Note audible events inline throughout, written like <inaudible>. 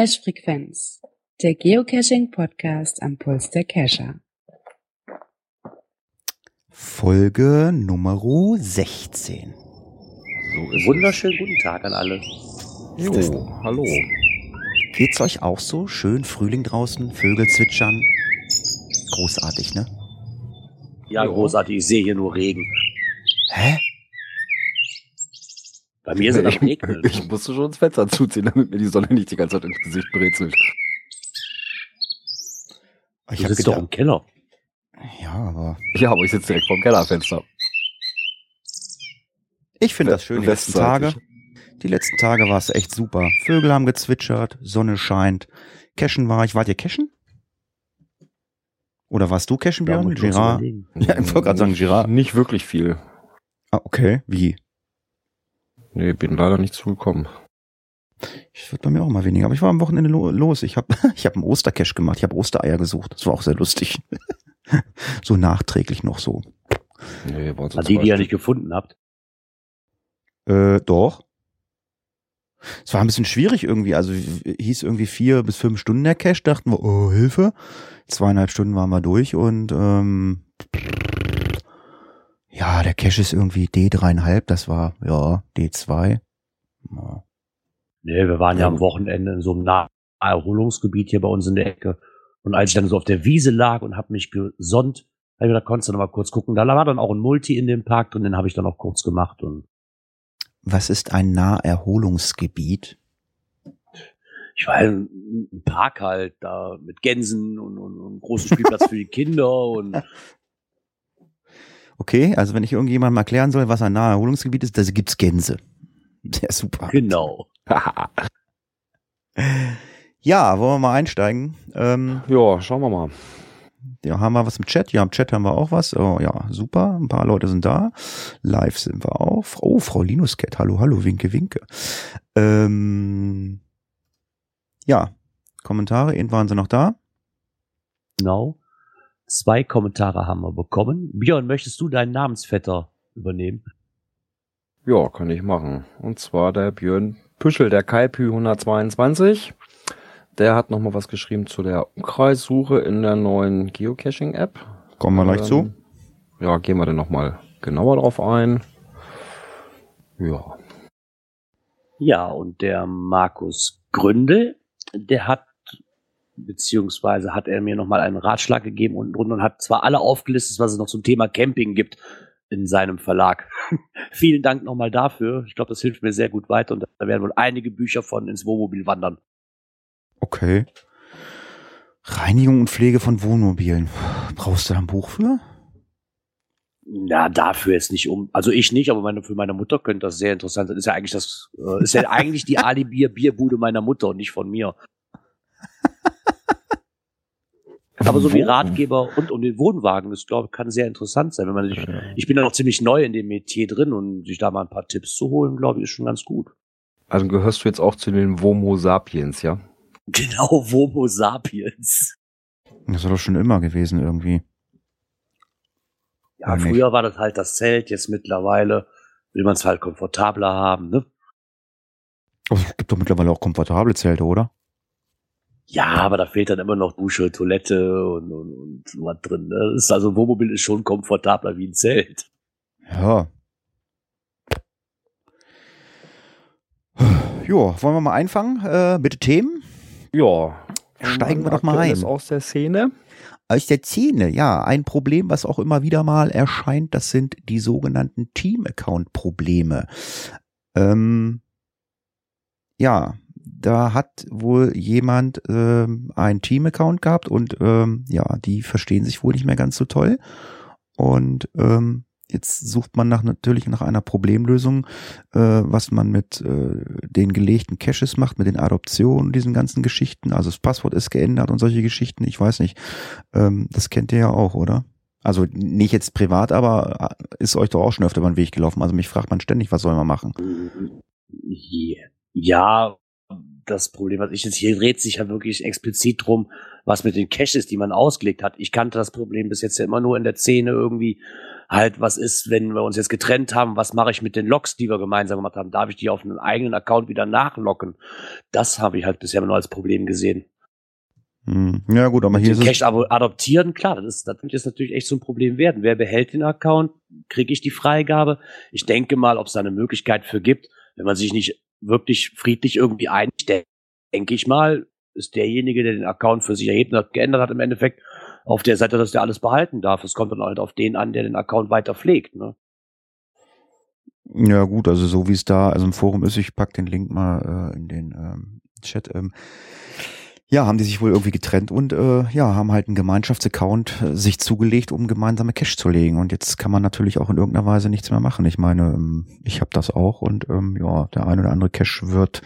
Cache-Frequenz, der Geocaching-Podcast am Puls der Cacher. Folge Nummer 16. So ist Wunderschönen guten Tag an alle. Jo, hallo. Geht's euch auch so? Schön Frühling draußen, Vögel zwitschern. Großartig, ne? Ja, Jo. großartig. Ich sehe hier nur Regen. Hä? Bei mir ist es am Regnen. Ich musste schon das Fenster zuziehen, damit mir die Sonne nicht die ganze Zeit ins Gesicht brezelt. Ich Du sitzt doch im Keller. ja, aber Ja, aber ich sitze direkt vorm Kellerfenster. ich finde das schön. Die letzten Tage, die letzten Tage war es echt super. Vögel haben gezwitschert, Sonne scheint. Cashen war ich. Wart ihr Cashen? Oder warst du Cashen, Ja, Björn? kurz Girard? Ja, ich wollte gerade sagen, Girard. Nicht wirklich viel. Ah, okay. Wie? Nee, bin leider nicht zugekommen. Ich wird bei mir auch mal weniger. Aber ich war am Wochenende lo los. Ich habe <laughs> ich hab einen Ostercash gemacht. Ich habe Ostereier gesucht. Das war auch sehr lustig. <laughs> so nachträglich noch so. Nee, Ah, sind die, die ihr nicht gefunden habt. Äh, doch. Es war ein bisschen schwierig irgendwie. Also hieß irgendwie vier bis fünf Stunden der Cache. Dachten wir, oh, Hilfe. Zweieinhalb Stunden waren wir durch und ähm, ja, der Cache ist irgendwie D3,5. Das war, ja, D2. Ja. Nee, wir waren ja, Ja. am Wochenende in so einem Naherholungsgebiet hier bei uns in der Ecke. Und als ich dann so auf der Wiese lag und habe mich gesonnt, habe ich gedacht, konntest du noch mal kurz gucken. Da war dann auch ein Multi in dem Park drin, den habe ich dann auch kurz gemacht. Und Was ist ein Naherholungsgebiet? ich war einem Park halt da mit Gänsen und, und, und großen Spielplatz für die Kinder und <laughs> Okay, also wenn ich irgendjemandem erklären soll, was ein Naherholungsgebiet ist, da gibt's Gänse. <laughs> Sehr super. genau. <laughs> Ja, wollen wir mal einsteigen? Ähm, ja, schauen wir mal. ja, haben wir was im Chat? Ja, im Chat haben wir auch was. Oh ja, super. Ein paar Leute sind da. Live sind wir auch. Oh, Frau Linuscat. Hallo, hallo, winke, winke. Ähm, ja, Kommentare, eben waren sie noch da. Genau. Zwei Kommentare haben wir bekommen. Björn, möchtest du deinen Namensvetter übernehmen? Ja, kann ich machen. Und zwar der Björn Püschel, der Kaipü 122. Der hat nochmal was geschrieben zu der Umkreissuche in der neuen Geocaching-App. Kommen wir gleich zu. Ähm, Ja, gehen wir dann nochmal genauer drauf ein. Ja. Ja, und der Markus Gründel, der hat, beziehungsweise hat er mir nochmal einen Ratschlag gegeben unten drunter und hat zwar alle aufgelistet, was es noch zum Thema Camping gibt in seinem Verlag. <laughs> Vielen Dank nochmal dafür. Ich glaube, das hilft mir sehr gut weiter und da werden wohl einige Bücher von ins Wohnmobil wandern. Okay. Reinigung und Pflege von Wohnmobilen. Brauchst du da ein Buch für? Ja, dafür ist nicht um. Also ich nicht, aber meine, für meine Mutter könnte das sehr interessant sein. Ist ja eigentlich das, äh, ist ja <laughs> eigentlich die Ali-Bier Bierbude meiner Mutter und nicht von mir. Aber so wie Ratgeber und um den Wohnwagen, das glaube ich, kann sehr interessant sein, wenn man sich, Ja. ich bin ja noch ziemlich neu in dem Metier drin und sich da mal ein paar Tipps zu holen, glaube ich, ist schon ganz gut. Also gehörst du jetzt auch zu den Homo sapiens, ja? Genau, <laughs> Homo sapiens. Das war doch schon immer gewesen irgendwie. Ja, nicht. früher war das halt das Zelt, jetzt mittlerweile will man es halt komfortabler haben, ne? Aber es gibt doch mittlerweile auch komfortable Zelte, oder? Ja, aber da fehlt dann immer noch Dusche, Toilette und, und, und was drin. Ne? Das ist also ein Wohnmobil ist schon komfortabler wie ein Zelt. Ja. Jo, wollen wir mal einfangen? Äh, bitte Themen? Ja. Steigen wir doch mal ein. aus der Szene. Aus der Szene, ja, ein Problem, was auch immer wieder mal erscheint, das sind die sogenannten Team-Account-Probleme. Ähm, ja, da hat wohl jemand ähm, einen Team-Account gehabt und ähm, ja, die verstehen sich wohl nicht mehr ganz so toll. Und ähm, jetzt sucht man nach natürlich nach einer Problemlösung, äh, was man mit äh, den gelegten Caches macht, mit den Adoptionen, diesen ganzen Geschichten. Also das Passwort ist geändert und solche Geschichten. Ich weiß nicht. Ähm, das kennt ihr ja auch, oder? Also nicht jetzt privat, aber äh, ist euch doch auch schon öfter über den Weg gelaufen. Also mich fragt man ständig, was soll man machen? Ja, das Problem, was ich jetzt hier dreht sich ja wirklich explizit drum, was mit den Caches, die man ausgelegt hat. Ich kannte das Problem bis jetzt ja immer nur in der Szene irgendwie halt, was ist, wenn wir uns jetzt getrennt haben, was mache ich mit den Logs, die wir gemeinsam gemacht haben? Darf ich die auf einen eigenen Account wieder nachlocken? Das habe ich halt bisher nur als Problem gesehen. Hm. Ja gut, aber hier den Cache adoptieren, klar, das, ist, das wird jetzt natürlich echt so ein Problem werden. Wer behält den Account? Kriege ich die Freigabe? Ich denke mal, ob es da eine Möglichkeit für gibt, wenn man sich nicht wirklich friedlich irgendwie einigt, denke ich mal, ist derjenige, der den Account für sich erhebt und geändert hat, im Endeffekt auf der Seite, dass der alles behalten darf. Es kommt dann halt auf den an, der den Account weiter pflegt. Ne? Ja gut, also so wie es da also im Forum ist, ich pack den Link mal äh, in den ähm, Chat. Ähm, ja, haben die sich wohl irgendwie getrennt und äh, ja, haben halt einen Gemeinschaftsaccount äh, sich zugelegt, um gemeinsame Cash zu legen. Und jetzt kann man natürlich auch in irgendeiner Weise nichts mehr machen. Ich meine, ähm, ich habe das auch und ähm, ja, der eine oder andere Cash wird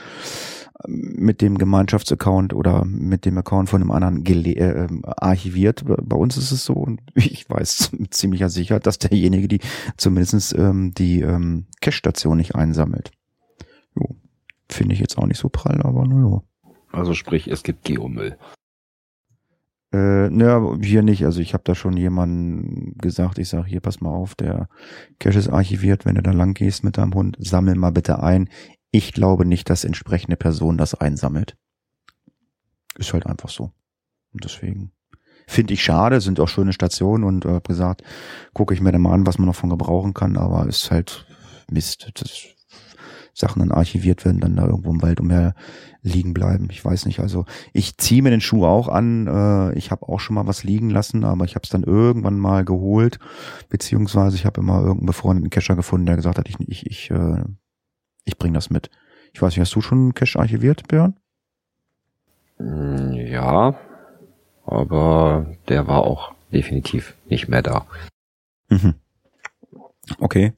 ähm, mit dem Gemeinschaftsaccount oder mit dem Account von einem anderen äh, archiviert. Bei uns ist es so und <laughs> ich weiß <laughs> mit ziemlicher Sicherheit, dass derjenige, die zumindestens ähm, die ähm, Cash-Station nicht einsammelt. Jo, finde ich jetzt auch nicht so prall, aber naja. Also sprich, es gibt Geomüll. Äh, naja, hier nicht. Also ich habe da schon jemanden gesagt, ich sage, hier, pass mal auf, der Cache ist archiviert, wenn du da lang gehst mit deinem Hund, sammel mal bitte ein. Ich glaube nicht, dass entsprechende Person das einsammelt. Ist halt einfach so. Und deswegen finde ich schade, sind auch schöne Stationen und äh, gesagt, gucke ich mir dann mal an, was man noch von gebrauchen kann, aber ist halt Mist. Das Sachen dann archiviert werden, dann da irgendwo im Wald umher liegen bleiben. Ich weiß nicht. Also ich ziehe mir den Schuh auch an. Äh, ich habe auch schon mal was liegen lassen, aber ich habe es dann irgendwann mal geholt, beziehungsweise ich habe immer irgendeinen befreundeten Cacher gefunden, der gesagt hat, ich ich ich, äh, ich bring das mit. Ich weiß nicht, hast du schon einen Cache archiviert, Björn? Mm, ja, aber der war auch definitiv nicht mehr da. Mhm. Okay.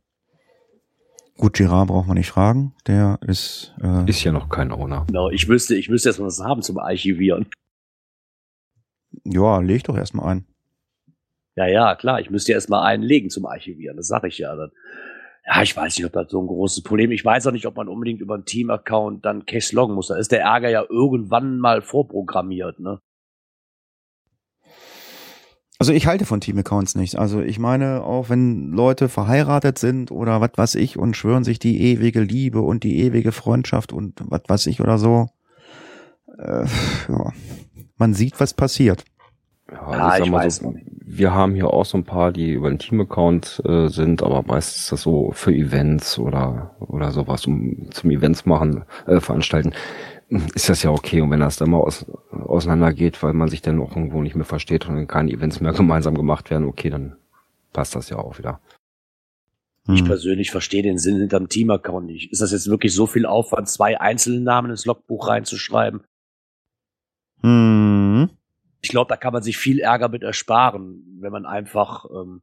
Gut, Girard braucht man nicht fragen. Der ist. Äh ist ja noch kein Owner. Genau, ich müsste, ich müsste erstmal was haben zum Archivieren. Ja, leg doch erstmal ein. Ja, ja, klar, ich müsste erstmal einen legen zum Archivieren, das sage ich ja dann. Ja, ich weiß nicht, ob das so ein großes Problem ist. Ich weiß auch nicht, ob man unbedingt über einen Team-Account dann Cache loggen muss. Da ist der Ärger ja irgendwann mal vorprogrammiert, ne? Also ich halte von Team-Accounts nichts. Also ich meine, auch wenn Leute verheiratet sind oder was weiß ich und schwören sich die ewige Liebe und die ewige Freundschaft und was weiß ich oder so, äh, ja, man sieht, was passiert. Ja, also ja ich weiß so, wir haben hier auch so ein paar, die über den Team-Account äh, sind, aber meistens ist das so für Events oder oder sowas, um zum Events machen, äh, veranstalten ist das ja okay. Und wenn das dann mal aus, auseinander geht, weil man sich dann auch irgendwo nicht mehr versteht und keine Events mehr <laughs> gemeinsam gemacht werden, okay, dann passt das ja auch wieder. Ich hm. persönlich verstehe den Sinn hinterm Team-Account nicht. Ist das jetzt wirklich so viel Aufwand, zwei einzelne Namen ins Logbuch reinzuschreiben? Hm. Ich glaube, da kann man sich viel Ärger mit ersparen, wenn man einfach ähm,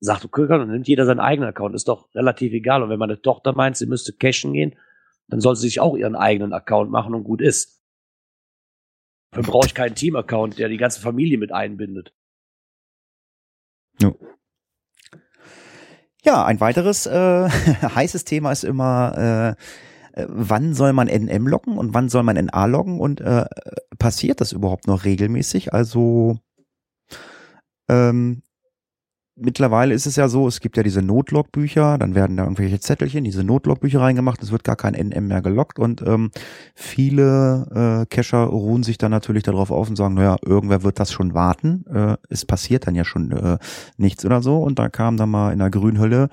sagt, okay, dann nimmt jeder seinen eigenen Account, ist doch relativ egal. Und wenn meine Tochter meint, sie müsste cashen gehen, dann soll sie sich auch ihren eigenen Account machen und gut ist. Dann brauche ich keinen Team-Account, der die ganze Familie mit einbindet. Ja. Ja, ein weiteres äh, <laughs> heißes Thema ist immer, äh, äh wann soll man NM loggen und wann soll man NA loggen und äh, passiert das überhaupt noch regelmäßig? Also ähm, mittlerweile ist es ja so, es gibt ja diese Notlogbücher, dann werden da irgendwelche Zettelchen, diese Notlogbücher reingemacht, es wird gar kein NM mehr gelockt und ähm, viele äh, Cacher ruhen sich dann natürlich darauf auf und sagen, naja, irgendwer wird das schon warten, äh, es passiert dann ja schon äh, nichts oder so und da kam dann mal in der Grünhülle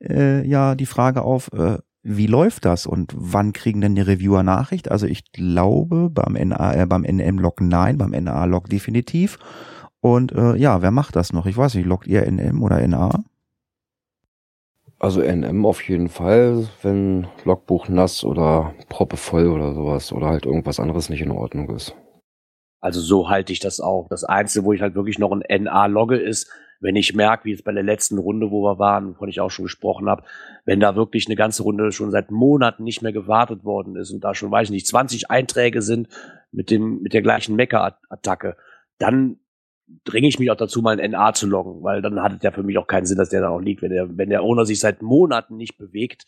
äh, ja die Frage auf, äh, wie läuft das und wann kriegen denn die Reviewer Nachricht? Also ich glaube beim NA, äh, beim NM-Log nein, beim NA-Log definitiv. Und äh, ja, wer macht das noch? Ich weiß nicht, loggt ihr NM oder NA? Also NM auf jeden Fall, wenn Logbuch nass oder Proppe voll oder sowas oder halt irgendwas anderes nicht in Ordnung ist. Also so halte ich das auch. Das Einzige, wo ich halt wirklich noch ein NA logge, ist, wenn ich merke, wie jetzt bei der letzten Runde, wo wir waren, wovon ich auch schon gesprochen habe, wenn da wirklich eine ganze Runde schon seit Monaten nicht mehr gewartet worden ist und da schon, weiß ich nicht, 20 Einträge sind mit dem, mit der gleichen Mecker-Attacke, dann dringe ich mich auch dazu, mal ein NA zu loggen, weil dann hat es ja für mich auch keinen Sinn, dass der da auch liegt, wenn der, wenn der Owner sich seit Monaten nicht bewegt.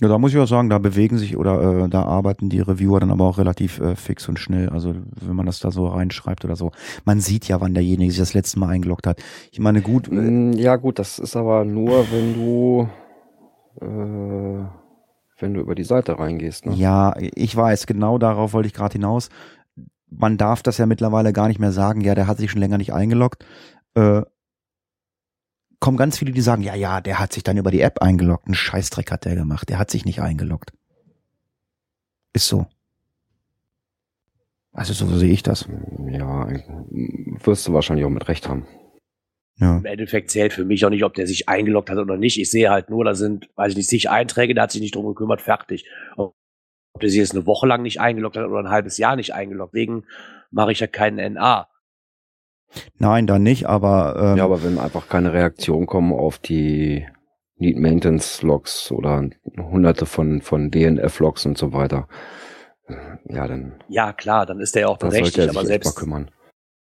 Ja, da muss ich auch sagen, da bewegen sich oder äh, da arbeiten die Reviewer dann aber auch relativ äh, fix und schnell. Also wenn man das da so reinschreibt oder so. Man sieht ja, wann derjenige sich das letzte Mal eingeloggt hat. Ich meine, gut. Äh, mm, ja, gut, das ist aber nur, wenn du äh, wenn du über die Seite reingehst. Ne? Ja, ich weiß, genau darauf wollte ich gerade hinaus. Man darf das ja mittlerweile gar nicht mehr sagen, ja, der hat sich schon länger nicht eingeloggt. Äh, kommen ganz viele, die sagen, ja, ja, der hat sich dann über die App eingeloggt. Ein Scheißdreck hat der gemacht. Der hat sich nicht eingeloggt. Ist so. Also so sehe ich das. Ja, wirst du wahrscheinlich auch mit Recht haben. Ja. Im Endeffekt zählt für mich auch nicht, ob der sich eingeloggt hat oder nicht. Ich sehe halt nur, da sind, weiß ich nicht, sich Einträge, der hat sich nicht drum gekümmert, fertig. Ob der sich jetzt eine Woche lang nicht eingeloggt hat oder ein halbes Jahr nicht eingeloggt. Deswegen mache ich ja keinen NA. Nein, da nicht, aber ähm, ja, aber wenn einfach keine Reaktion kommen auf die Need Maintenance Logs oder hunderte von von DNF Logs und so weiter, ja dann. Ja klar, dann ist der ja auch berechtigt, aber selbst kümmern.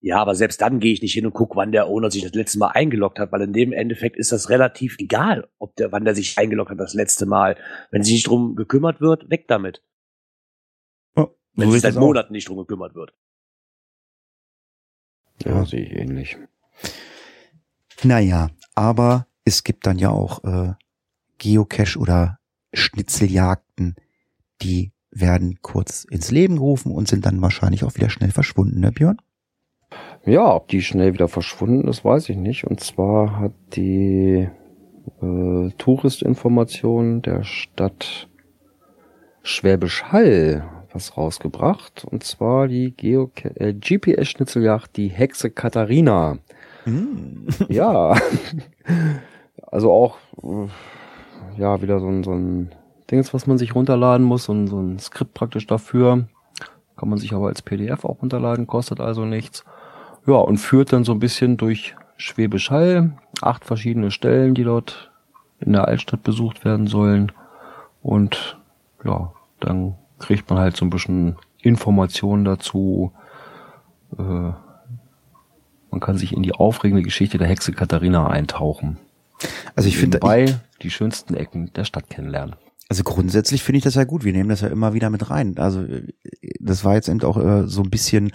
Ja, aber selbst dann gehe ich nicht hin und gucke, wann der Owner sich das letzte Mal eingeloggt hat, weil in dem Endeffekt ist das relativ egal, ob der, wann der sich eingeloggt hat das letzte Mal. Wenn sich nicht drum gekümmert wird, weg damit. Oh, Wenn so sich seit Monaten nicht drum gekümmert wird. Ja, sehe ich ähnlich. Naja, aber es gibt dann ja auch äh, Geocache oder Schnitzeljagden, die werden kurz ins Leben gerufen und sind dann wahrscheinlich auch wieder schnell verschwunden, ne Björn? Ja, ob die schnell wieder verschwunden ist, weiß ich nicht. Und zwar hat die äh, Touristinformation der Stadt Schwäbisch Hall was rausgebracht. Und zwar die Geo äh, GPS-Schnitzeljagd, die Hexe Katharina. Mm. Ja. <laughs> also auch, äh, ja, wieder so ein, so ein Dings, was man sich runterladen muss und so ein Skript praktisch dafür. Kann man sich aber als PDF auch runterladen, kostet also nichts. Ja, und führt dann so ein bisschen durch Schwäbisch Hall. Acht verschiedene Stellen, die dort in der Altstadt besucht werden sollen. Und ja, dann kriegt man halt so ein bisschen Informationen dazu. Äh, man kann sich in die aufregende Geschichte der Hexe Katharina eintauchen. Also ich finde bei die schönsten Ecken der Stadt kennenlernen. Also grundsätzlich finde ich das ja gut. Wir nehmen das ja immer wieder mit rein. Also das war jetzt eben auch äh, so ein bisschen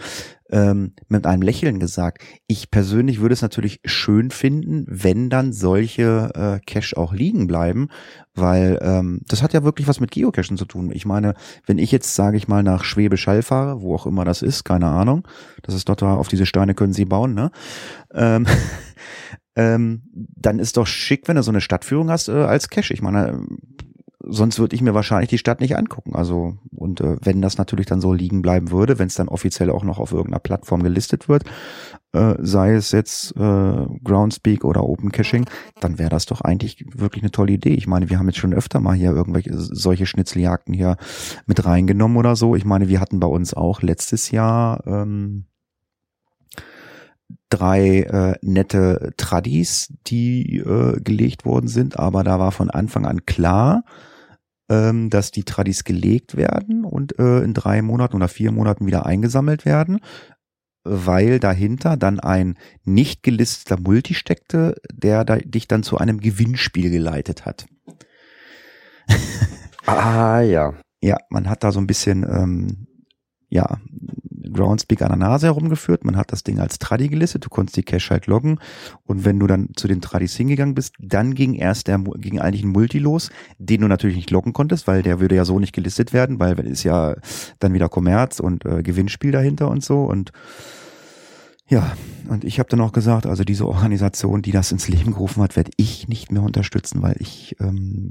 ähm, mit einem Lächeln gesagt. Ich persönlich würde es natürlich schön finden, wenn dann solche äh, Cache auch liegen bleiben, weil ähm, das hat ja wirklich was mit Geocachen zu tun. Ich meine, wenn ich jetzt, sage ich mal, nach Schwäbisch Hall fahre, wo auch immer das ist, keine Ahnung, das ist dort da, auf diese Steine können sie bauen, ne? Ähm, <laughs> ähm, dann ist doch schick, wenn du so eine Stadtführung hast äh, als Cache. Ich meine, sonst würde ich mir wahrscheinlich die Stadt nicht angucken. Also und äh, wenn das natürlich dann so liegen bleiben würde, wenn es dann offiziell auch noch auf irgendeiner Plattform gelistet wird, äh, sei es jetzt äh, Groundspeak oder Open Caching, dann wäre das doch eigentlich wirklich eine tolle Idee. Ich meine, wir haben jetzt schon öfter mal hier irgendwelche solche Schnitzeljagden hier mit reingenommen oder so. Ich meine, wir hatten bei uns auch letztes Jahr ähm, drei äh, nette Tradis, die äh, gelegt worden sind, aber da war von Anfang an klar, ähm, dass die Tradis gelegt werden und äh, in drei Monaten oder vier Monaten wieder eingesammelt werden, weil dahinter dann ein nicht gelisteter Multi steckte, der da, dich dann zu einem Gewinnspiel geleitet hat. <laughs> ah ja. Ja, man hat da so ein bisschen ähm, ja Groundspeak an der Nase herumgeführt. Man hat das Ding als Tradi gelistet. Du konntest die Cache halt loggen. Und wenn du dann zu den Tradis hingegangen bist, dann ging erst der, ging eigentlich ein Multi los, den du natürlich nicht loggen konntest, weil der würde ja so nicht gelistet werden, weil ist ja dann wieder Kommerz und äh, Gewinnspiel dahinter und so. Und ja, und ich habe dann auch gesagt, also diese Organisation, die das ins Leben gerufen hat, werde ich nicht mehr unterstützen, weil ich, ähm,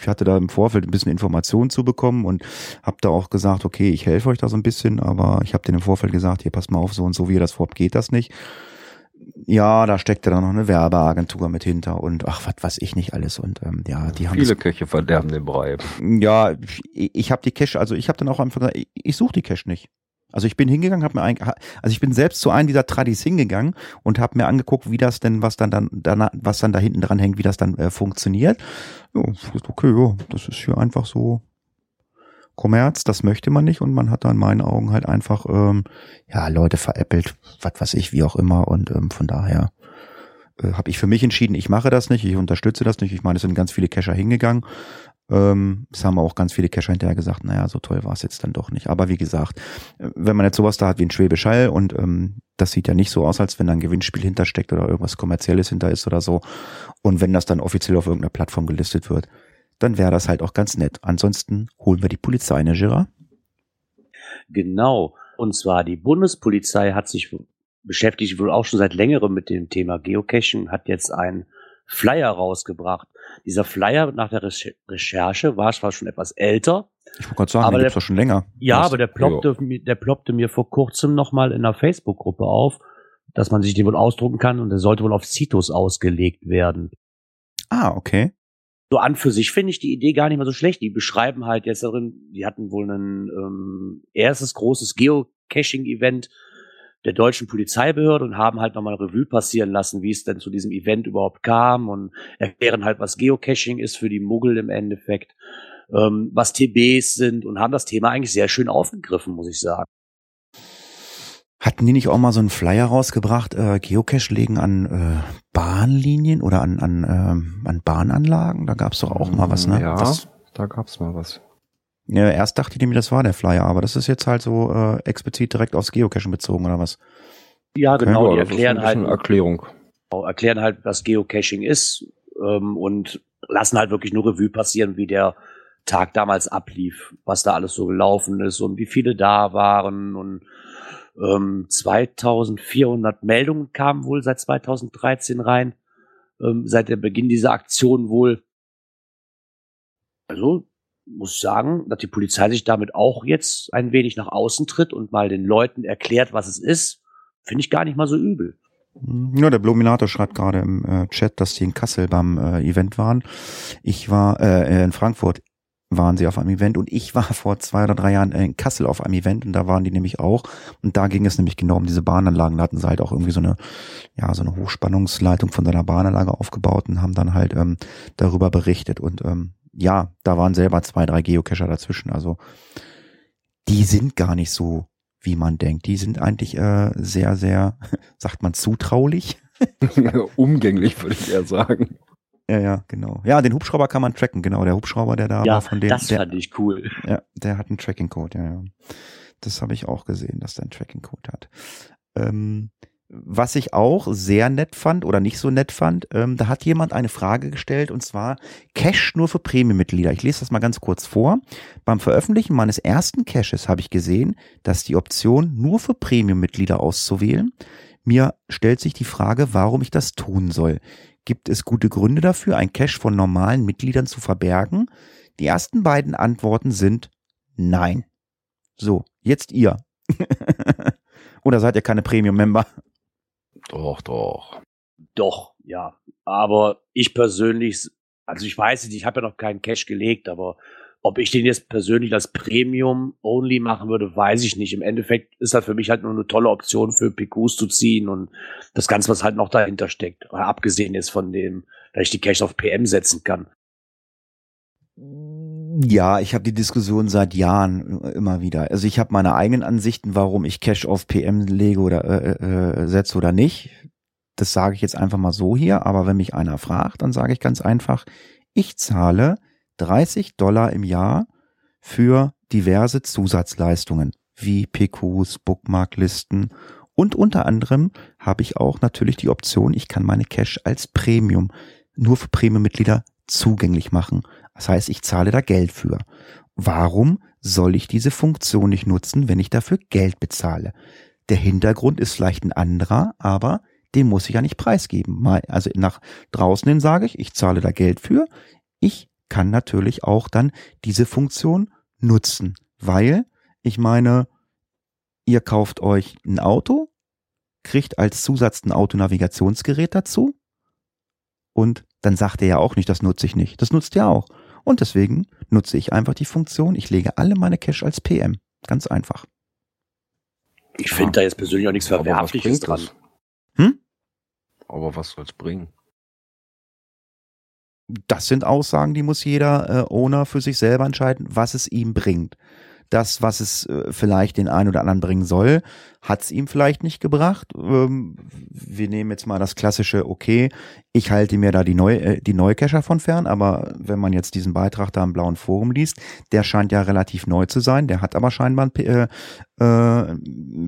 ich hatte da im Vorfeld ein bisschen Informationen zu bekommen und habe da auch gesagt, okay, ich helfe euch da so ein bisschen, aber ich habe denen im Vorfeld gesagt, hier passt mal auf, so und so wie ihr das vorhabt, geht das nicht. Ja, da steckte dann noch eine Werbeagentur mit hinter und ach, was weiß ich nicht alles und ähm, ja, die haben viele Köche verderben den Brei. Ja, ich, ich habe die Cash, also ich habe dann auch einfach gesagt, ich, ich suche die Cash nicht. Also ich bin hingegangen, habe mir ein, also ich bin selbst zu einem dieser Tradis hingegangen und habe mir angeguckt, wie das denn, was dann dann, dann was dann da hinten dran hängt, wie das dann äh, funktioniert. Ja, okay, ja, das ist hier einfach so Kommerz, das möchte man nicht und man hat da in meinen Augen halt einfach ähm, ja Leute veräppelt, was weiß ich, wie auch immer und ähm, von daher äh, habe ich für mich entschieden, ich mache das nicht, ich unterstütze das nicht. Ich meine, es sind ganz viele Cacher hingegangen, Ähm, haben auch ganz viele Cacher hinterher gesagt, naja, so toll war es jetzt dann doch nicht. Aber wie gesagt, äh, wenn man jetzt sowas da hat wie ein Schwäbisch und ähm, das sieht ja nicht so aus, als wenn da ein Gewinnspiel hintersteckt oder irgendwas Kommerzielles hinter ist oder so. Und wenn das dann offiziell auf irgendeiner Plattform gelistet wird, dann wäre das halt auch ganz nett. Ansonsten holen wir die Polizei, ne, Gira? Genau. Und zwar die Bundespolizei hat sich beschäftigt wohl auch schon seit längerem mit dem Thema Geocaching, hat jetzt einen Flyer rausgebracht. Dieser Flyer nach der Recherche war zwar schon etwas älter. Ich wollte gerade sagen, aber der gibt's schon länger. Ja, aber der ploppte, ja. der ploppte mir vor kurzem nochmal in einer Facebook-Gruppe auf, dass man sich den wohl ausdrucken kann und der sollte wohl auf Citus ausgelegt werden. Ah, okay. So an für sich finde ich die Idee gar nicht mehr so schlecht. Die beschreiben halt jetzt darin, die hatten wohl ein ähm, erstes großes Geocaching-Event der deutschen Polizeibehörde und haben halt nochmal Revue passieren lassen, wie es denn zu diesem Event überhaupt kam und erklären halt, was Geocaching ist für die Muggel im Endeffekt, ähm, was TBs sind und haben das Thema eigentlich sehr schön aufgegriffen, muss ich sagen. Hatten die nicht auch mal so einen Flyer rausgebracht, äh, Geocache legen an äh, Bahnlinien oder an, an, äh, an Bahnanlagen? Da gab's doch auch mal was, ne? Ja, was? da gab's mal was. Ja, erst dachte ich nämlich, das war der Flyer, aber das ist jetzt halt so äh, explizit direkt aufs Geocachen bezogen oder was? Ja, genau. Okay. Die erklären halt Erklärung. Genau, erklären halt, was Geocaching ist ähm, und lassen halt wirklich nur Revue passieren, wie der Tag damals ablief, was da alles so gelaufen ist und wie viele da waren und ähm, 2400 Meldungen kamen wohl seit 2013 rein, ähm, seit der Beginn dieser Aktion wohl. Also muss sagen, dass die Polizei sich damit auch jetzt ein wenig nach außen tritt und mal den Leuten erklärt, was es ist, finde ich gar nicht mal so übel. Ja, der Bluminator schreibt gerade im äh, Chat, dass die in Kassel beim äh, Event waren. Ich war äh, in Frankfurt waren sie auf einem Event und ich war <laughs> vor zwei oder drei Jahren in Kassel auf einem Event und da waren die nämlich auch und da ging es nämlich genau um diese Bahnanlagen. Da hatten sie halt auch irgendwie so eine, ja, so eine Hochspannungsleitung von seiner Bahnanlage aufgebaut und haben dann halt ähm, darüber berichtet und ähm, ja, da waren selber zwei, drei Geocacher dazwischen. Also die sind gar nicht so, wie man denkt. Die sind eigentlich äh, sehr, sehr, <laughs> sagt man, zutraulich. <laughs> Umgänglich, würde ich eher sagen. Ja, ja, genau. Ja, den Hubschrauber kann man tracken, genau. Der Hubschrauber, der da ja, war von dem. Das der, fand ich cool. Ja, der hat einen Tracking-Code, ja, ja. Das habe ich auch gesehen, dass der einen Tracking-Code hat. Ähm, was ich auch sehr nett fand oder nicht so nett fand, ähm, da hat jemand eine Frage gestellt und zwar Cash nur für Prämienmitglieder. Ich lese das mal ganz kurz vor. Beim Veröffentlichen meines ersten Caches habe ich gesehen, dass die Option nur für Prämienmitglieder auszuwählen. Mir stellt sich die Frage, warum ich das tun soll. Gibt es gute Gründe dafür, ein Cache von normalen Mitgliedern zu verbergen? Die ersten beiden Antworten sind nein. So, jetzt ihr. <laughs> Oder seid ihr keine Premium-Member? Doch, doch. Doch, ja. Aber ich persönlich, also ich weiß nicht, ich habe ja noch keinen Cash gelegt, aber ob ich den jetzt persönlich als Premium only machen würde, weiß ich nicht. Im Endeffekt ist das für mich halt nur eine tolle Option für PQs zu ziehen und das Ganze, was halt noch dahinter steckt. Abgesehen ist von dem, dass ich die Cash auf PM setzen kann. Ja, ich habe die Diskussion seit Jahren immer wieder. Also ich habe meine eigenen Ansichten, warum ich Cash auf PM lege oder äh, äh, setze oder nicht. Das sage ich jetzt einfach mal so hier. Aber wenn mich einer fragt, dann sage ich ganz einfach, ich zahle 30 Dollar im Jahr für diverse Zusatzleistungen wie PQs, Bookmarklisten und unter anderem habe ich auch natürlich die Option, ich kann meine Cash als Premium nur für Premium-Mitglieder zugänglich machen. Das heißt, ich zahle da Geld für. Warum soll ich diese Funktion nicht nutzen, wenn ich dafür Geld bezahle? Der Hintergrund ist vielleicht ein anderer, aber den muss ich ja nicht preisgeben. Also nach draußen hin sage ich, ich zahle da Geld für. Ich kann natürlich auch dann diese Funktion nutzen, weil ich meine, ihr kauft euch ein Auto, kriegt als Zusatz ein Autonavigationsgerät dazu und dann sagt er ja auch nicht, das nutze ich nicht. Das nutzt ihr auch. Und deswegen nutze ich einfach die Funktion, ich lege alle meine Cache als PM. Ganz einfach. Ich finde da jetzt persönlich auch nichts Verwerfliches dran. Hm? Aber was soll es bringen? Das sind Aussagen, die muss jeder äh, Owner für sich selber entscheiden, was es ihm bringt. das, was es äh, vielleicht den einen oder anderen bringen soll, hat es ihm vielleicht nicht gebracht. Ähm, wir nehmen jetzt mal das klassische, okay, ich halte mir da die, Neu äh, die Neucacher von fern, aber wenn man jetzt diesen Beitrag da im blauen Forum liest, der scheint ja relativ neu zu sein, der hat aber scheinbar einen äh, äh,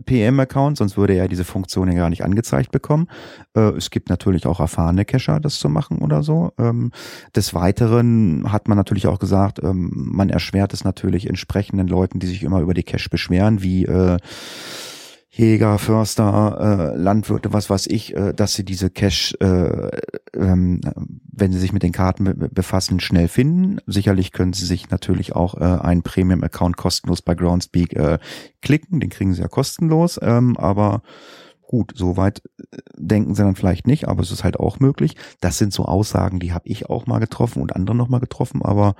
PM-Account, sonst würde er diese Funktion ja gar nicht angezeigt bekommen. Äh, es gibt natürlich auch erfahrene Cacher, das zu machen oder so. Ähm, des Weiteren hat man natürlich auch gesagt, ähm, man erschwert es natürlich entsprechenden Leuten, die sich immer über die Cache beschweren, wie äh, Jäger, Förster, äh, Landwirte, was weiß ich, äh, dass sie diese Cache, äh, ähm, wenn sie sich mit den Karten be befassen, schnell finden. Sicherlich können sie sich natürlich auch äh, einen Premium-Account kostenlos bei Groundspeak äh, klicken, den kriegen sie ja kostenlos, ähm, aber gut, soweit äh, denken sie dann vielleicht nicht, aber es ist halt auch möglich. Das sind so Aussagen, die habe ich auch mal getroffen und andere noch mal getroffen, aber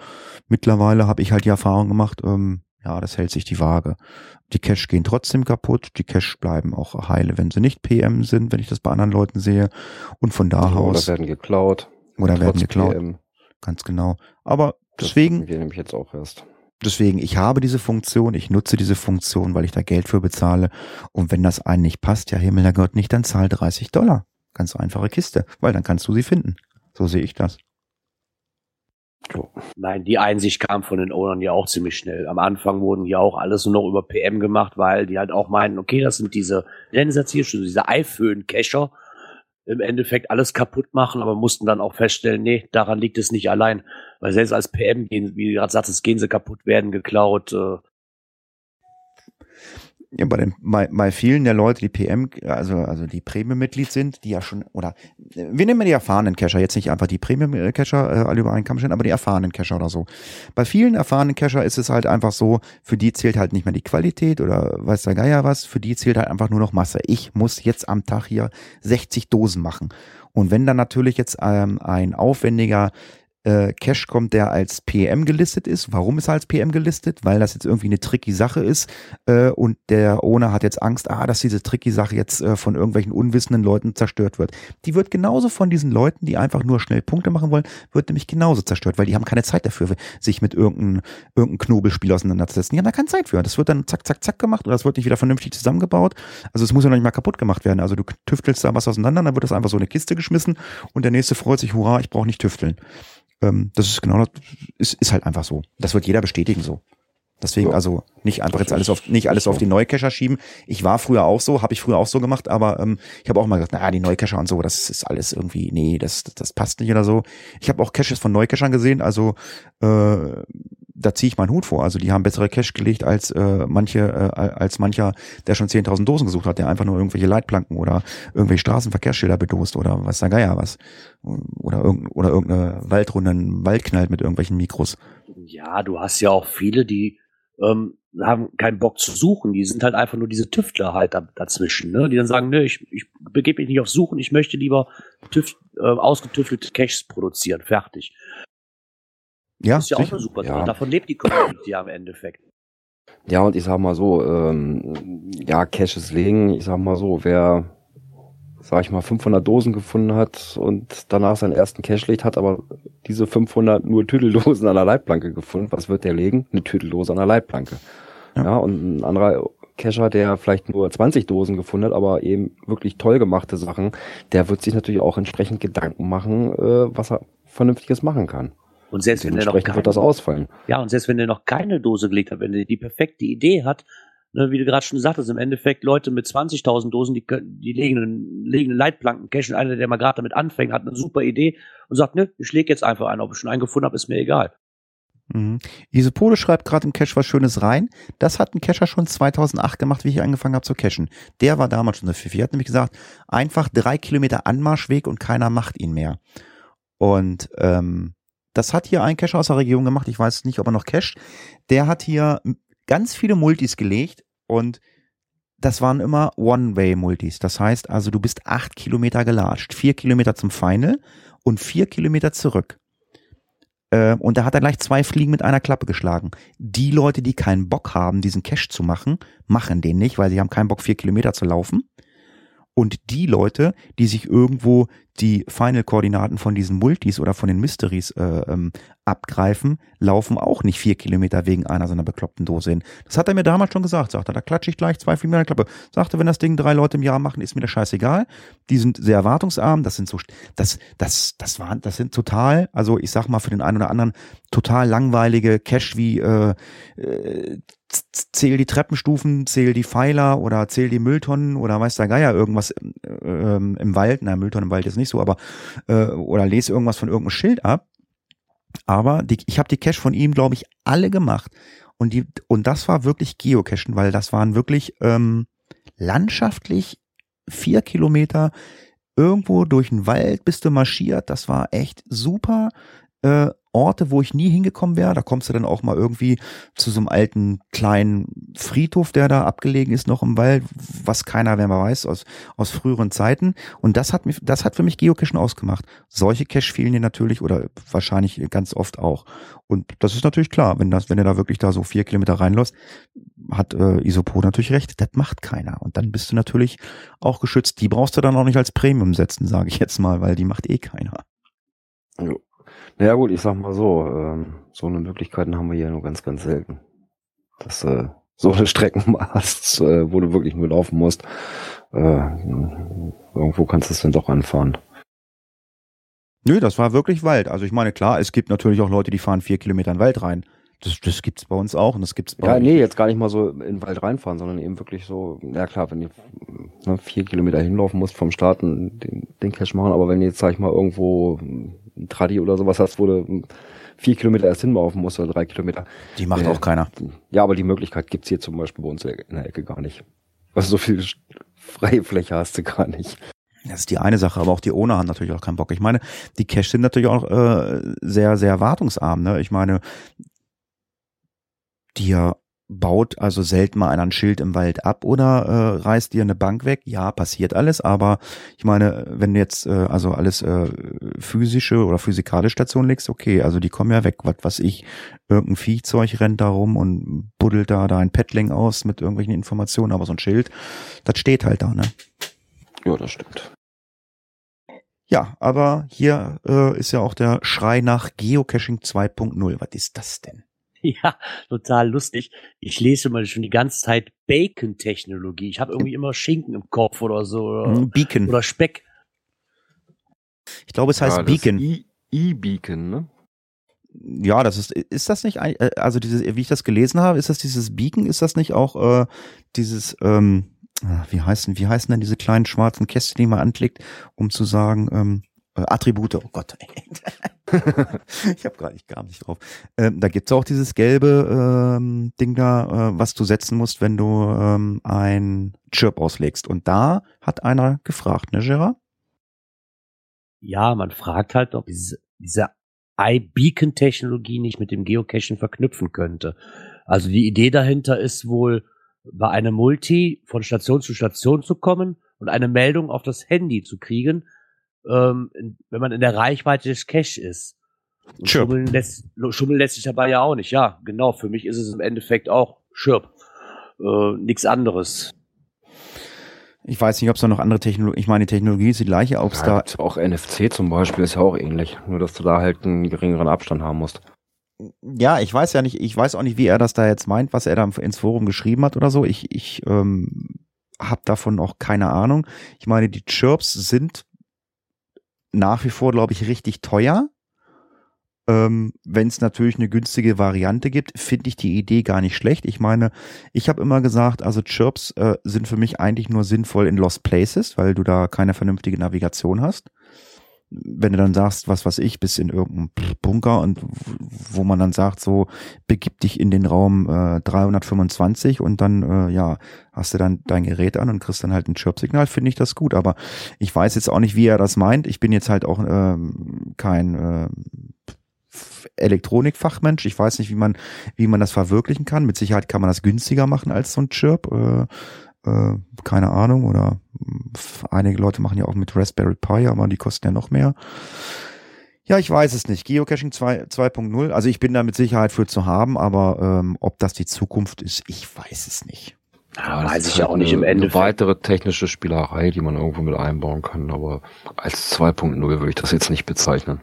mittlerweile habe ich halt die Erfahrung gemacht, ähm, ja, das hält sich die Waage. Die Cache gehen trotzdem kaputt, die Cache bleiben auch heile, wenn sie nicht PM sind, wenn ich das bei anderen Leuten sehe. Und von da ja, aus. Oder werden geklaut. Oder werden geklaut. PM. Ganz genau. Aber deswegen. Wir nämlich jetzt auch erst. Deswegen, ich habe diese Funktion, ich nutze diese Funktion, weil ich da Geld für bezahle. Und wenn das einen nicht passt, ja Himmel, der Gott nicht, dann zahl 30 Dollar. Ganz einfache Kiste, weil dann kannst du sie finden. So sehe ich das. Nein, die Einsicht kam von den Ownern ja auch ziemlich schnell. Am Anfang wurden ja auch alles nur noch über PM gemacht, weil die halt auch meinten, okay, das sind diese, nennen sie jetzt hier schon diese iPhone-Cacher, im Endeffekt alles kaputt machen, aber mussten dann auch feststellen, nee, daran liegt es nicht allein. Weil selbst als PM gehen, wie du gerade sagtest, gehen sie kaputt, werden geklaut, äh, ja, bei, den, bei, bei vielen der Leute, die PM, also, also die Premium-Mitglied sind, die ja schon, oder wir nehmen die erfahrenen Cacher, jetzt nicht einfach die Premium-Cacher äh, alle über einen Kamm stellen, aber die erfahrenen Cacher oder so. Bei vielen erfahrenen Cacher ist es halt einfach so, für die zählt halt nicht mehr die Qualität oder weiß der Geier was, für die zählt halt einfach nur noch Masse. Ich muss jetzt am Tag hier 60 Dosen machen. Und wenn dann natürlich jetzt ähm, ein aufwendiger äh, Cache kommt, der als PM gelistet ist. Warum ist er als PM gelistet? Weil das jetzt irgendwie eine tricky Sache ist äh, und der Owner hat jetzt Angst, ah, dass diese tricky Sache jetzt äh, von irgendwelchen unwissenden Leuten zerstört wird. Die wird genauso von diesen Leuten, die einfach nur schnell Punkte machen wollen, wird nämlich genauso zerstört, weil die haben keine Zeit dafür, sich mit irgendeinem irgendein Knobelspiel auseinanderzusetzen. Die haben da keine Zeit für. Das wird dann zack, zack, zack gemacht oder das wird nicht wieder vernünftig zusammengebaut. Also es muss ja noch nicht mal kaputt gemacht werden. Also du tüftelst da was auseinander, dann wird das einfach so eine Kiste geschmissen und der nächste freut sich, hurra, ich brauche nicht tüfteln. Ähm, das ist genau das, ist, ist halt einfach so. Das wird jeder bestätigen so. Deswegen ja. also nicht einfach jetzt alles auf nicht alles auf die Neucacher schieben. Ich war früher auch so, habe ich früher auch so gemacht, aber ähm, ich habe auch mal gesagt, naja, die Neucacher und so, das ist alles irgendwie, nee, das das, das passt nicht oder so. Ich habe auch Caches von Neucachern gesehen, also äh, da ziehe ich meinen Hut vor. Also die haben bessere Cash gelegt als äh, manche, äh, als mancher, der schon 10.000 Dosen gesucht hat, der einfach nur irgendwelche Leitplanken oder irgendwelche Straßenverkehrsschilder bedost oder was der Geier was. Oder, irgend, oder irgendeine Waldrunde, einen Wald knallt mit irgendwelchen Mikros. Ja, du hast ja auch viele, die ähm, haben keinen Bock zu suchen. Die sind halt einfach nur diese Tüftler halt da, dazwischen, ne? die dann sagen, ne, ich, ich begebe mich nicht auf Suchen, ich möchte lieber Tüft, äh, ausgetüftelte Caches produzieren, fertig. Ja, das ist ja sicher. auch eine super ja. Davon lebt die Community ja im Endeffekt. Ja, und ich sag mal so, ähm, ja, Caches legen, ich sag mal so, wer, sag ich mal, 500 Dosen gefunden hat und danach seinen ersten Cache legt, hat aber diese 500 nur Tüdeldosen an der Leitplanke gefunden, was wird der legen? Eine Tüdeldose an der Leitplanke. Ja, ja und ein anderer Cacher, der vielleicht nur 20 Dosen gefunden hat, aber eben wirklich toll gemachte Sachen, der wird sich natürlich auch entsprechend Gedanken machen, äh, was er Vernünftiges machen kann. Und selbst wenn er noch keine, wird das ausfallen. Ja, und selbst wenn er noch keine Dose gelegt hat, wenn er die perfekte Idee hat, ne, wie du gerade schon sagtest, im Endeffekt Leute mit 20.000 Dosen, die, die legen, legen Leitplanken, cashen. Einer, der mal gerade damit anfängt, hat eine super Idee und sagt, ne, ich lege jetzt einfach ein, ob ich schon einen gefunden habe, ist mir egal. Mhm. Isopole schreibt gerade im Cache was Schönes rein. Das hat ein Cacher schon 2008 gemacht, wie ich angefangen habe zu cachen. Der war damals schon der Pfiffi. Er hat nämlich gesagt, einfach drei Kilometer Anmarschweg und keiner macht ihn mehr. Und ähm, das hat hier ein Cacher aus der Region gemacht. Ich weiß nicht, ob er noch cached. Der hat hier ganz viele Multis gelegt und das waren immer One-Way-Multis. Das heißt also, du bist acht Kilometer gelatscht. Vier Kilometer zum Final und vier Kilometer zurück. Ähm, und da hat er gleich zwei Fliegen mit einer Klappe geschlagen. Die Leute, die keinen Bock haben, diesen Cache zu machen, machen den nicht, weil sie haben keinen Bock, vier Kilometer zu laufen. Und die Leute, die sich irgendwo die Final-Koordinaten von diesen Multis oder von den Mysteries äh, ähm, abgreifen, laufen auch nicht vier Kilometer wegen einer so einer bekloppten Dose hin. Das hat er mir damals schon gesagt, sagte er. Da klatsche ich gleich zwei Kilometer Klappe. Sagte, wenn das Ding drei Leute im Jahr machen, ist mir das scheißegal. Die sind sehr erwartungsarm. Das sind so, das, das, das waren, das sind total, also ich sag mal für den einen oder anderen total langweilige Cash wie äh, äh, zähl die Treppenstufen, zähl die Pfeiler oder zähl die Mülltonnen oder weiß der Geier irgendwas äh, ähm, im Wald. Na, Mülltonnen im Wald ist nicht so, aber äh, oder lese irgendwas von irgendeinem Schild ab aber die, ich habe die Cache von ihm, glaube ich, alle gemacht. Und die, und das war wirklich Geocachen, weil das waren wirklich ähm, landschaftlich vier Kilometer irgendwo durch den Wald bist du marschiert. Das war echt super. Äh, Orte, wo ich nie hingekommen wäre. Da kommst du dann auch mal irgendwie zu so einem alten kleinen Friedhof, der da abgelegen ist, noch im Wald, was keiner mehr weiß aus, aus früheren Zeiten. Und das hat mich, das hat für mich Geocachen ausgemacht. Solche Cache fehlen dir natürlich oder wahrscheinlich ganz oft auch. Und das ist natürlich klar, wenn das, wenn du da wirklich da so vier Kilometer reinläufst, hat äh, Isopo natürlich recht, das macht keiner. Und dann bist du natürlich auch geschützt. Die brauchst du dann auch nicht als Premium setzen, sage ich jetzt mal, weil die macht eh keiner. Jo. Naja gut, ich sag mal so, ähm, so eine Möglichkeiten haben wir hier nur ganz, ganz selten. Dass äh, so eine <laughs> Strecken hast, äh, wo du wirklich nur laufen musst. Äh, irgendwo kannst du es dann doch anfahren. Nö, das war wirklich Wald. Also ich meine, klar, es gibt natürlich auch Leute, die fahren vier Kilometer in den Wald rein. Das, das gibt's bei uns auch und das gibt's bei Ja, nee, jetzt gar nicht mal so in den Wald reinfahren, sondern eben wirklich so, ja klar, wenn du ne, vier Kilometer hinlaufen musst vom Starten, den, den Cash machen, aber wenn du jetzt, sag ich mal, irgendwo ein Tradi oder sowas hast, wo du vier Kilometer erst hinlaufen musst oder drei Kilometer. Die macht äh, auch keiner. Ja, aber die Möglichkeit gibt's hier zum Beispiel bei uns in der Ecke gar nicht. Also so viel freie Fläche hast du gar nicht. Das ist die eine Sache, aber auch die ohne haben natürlich auch keinen Bock. Ich meine, die Cash sind natürlich auch äh, sehr, sehr wartungsarm. Ne? Ich meine, dir baut also selten mal einer ein Schild im Wald ab oder äh, reißt dir eine Bank weg. Ja, passiert alles, aber ich meine, wenn du jetzt äh, also alles äh, physische oder physikalische Station legst, okay, also die kommen ja weg. Was was ich, irgendein Viehzeug rennt da rum und buddelt da da ein Paddling aus mit irgendwelchen Informationen, aber so ein Schild, das steht halt da, ne? Ja, das stimmt. Ja, aber hier äh, ist ja auch der Schrei nach Geocaching 2.0. Was ist das denn? Ja, total lustig. Ich lese mal schon die ganze Zeit Bacon-Technologie. Ich habe irgendwie immer Schinken im Kopf oder so. Oder, hm, Beacon. Oder Speck. Ich glaube, es heißt ja, Beacon. E-Beacon, ne? Ja, das ist, ist das nicht, äh, also dieses, wie ich das gelesen habe, ist das dieses Beacon, ist das nicht auch äh, dieses, ähm, ah, wie heißen, wie heißen denn diese kleinen schwarzen Kästchen, die man anklickt, um zu sagen, ähm, äh, Attribute, oh Gott. <laughs> ich habe gar nicht, gar nicht drauf. Ähm, da gibt's auch dieses gelbe ähm, Ding da, äh, was du setzen musst, wenn du ähm, ein Chirp auslegst. Und da hat einer gefragt, ne, Gerard? Ja, man fragt halt, ob diese, diese iBeacon-Technologie nicht mit dem Geocachen verknüpfen könnte. Also die Idee dahinter ist wohl, bei einem Multi von Station zu Station zu kommen und eine Meldung auf das Handy zu kriegen, ähm, wenn man in der Reichweite des Cache ist. Schummeln lässt, schummeln lässt sich dabei ja auch nicht. Ja, genau. Für mich ist es im Endeffekt auch Schirp. Äh, nichts anderes. Ich weiß nicht, ob es da noch andere Technologie, ich meine, die Technologie ist die gleiche, ob es ja, da. Auch NFC zum Beispiel ist ja auch ähnlich, nur dass du da halt einen geringeren Abstand haben musst. Ja, ich weiß ja nicht, ich weiß auch nicht, wie er das da jetzt meint, was er da ins Forum geschrieben hat oder so. Ich, ich ähm, habe davon auch keine Ahnung. Ich meine, die Chirps sind nach wie vor, glaube ich, richtig teuer. Ähm, Wenn es natürlich eine günstige Variante gibt, finde ich die Idee gar nicht schlecht. Ich meine, ich habe immer gesagt, also Chirps äh, sind für mich eigentlich nur sinnvoll in Lost Places, weil du da keine vernünftige Navigation hast wenn du dann sagst, was was ich, bis in irgendeinem Bunker und wo man dann sagt, so begib dich in den Raum äh, 325 und dann äh, ja hast du dann dein Gerät an und kriegst dann halt ein Chirp-Signal, finde ich das gut. Aber ich weiß jetzt auch nicht, wie er das meint. Ich bin jetzt halt auch ähm, kein äh, Elektronikfachmensch. Ich weiß nicht, wie man wie man das verwirklichen kann. Mit Sicherheit kann man das günstiger machen als so ein Chirp. Äh, äh, keine Ahnung, oder einige Leute machen ja auch mit Raspberry Pi, aber die kosten ja noch mehr. Ja, ich weiß es nicht. Geocaching 2.0, also ich bin da mit Sicherheit für zu haben, aber ähm, ob das die Zukunft ist, ich weiß es nicht. Ja, weiß ich ja auch nicht im Endeffekt. Eine weitere technische Spielerei, die man irgendwo mit einbauen kann, aber als 2.0 würde ich das jetzt nicht bezeichnen.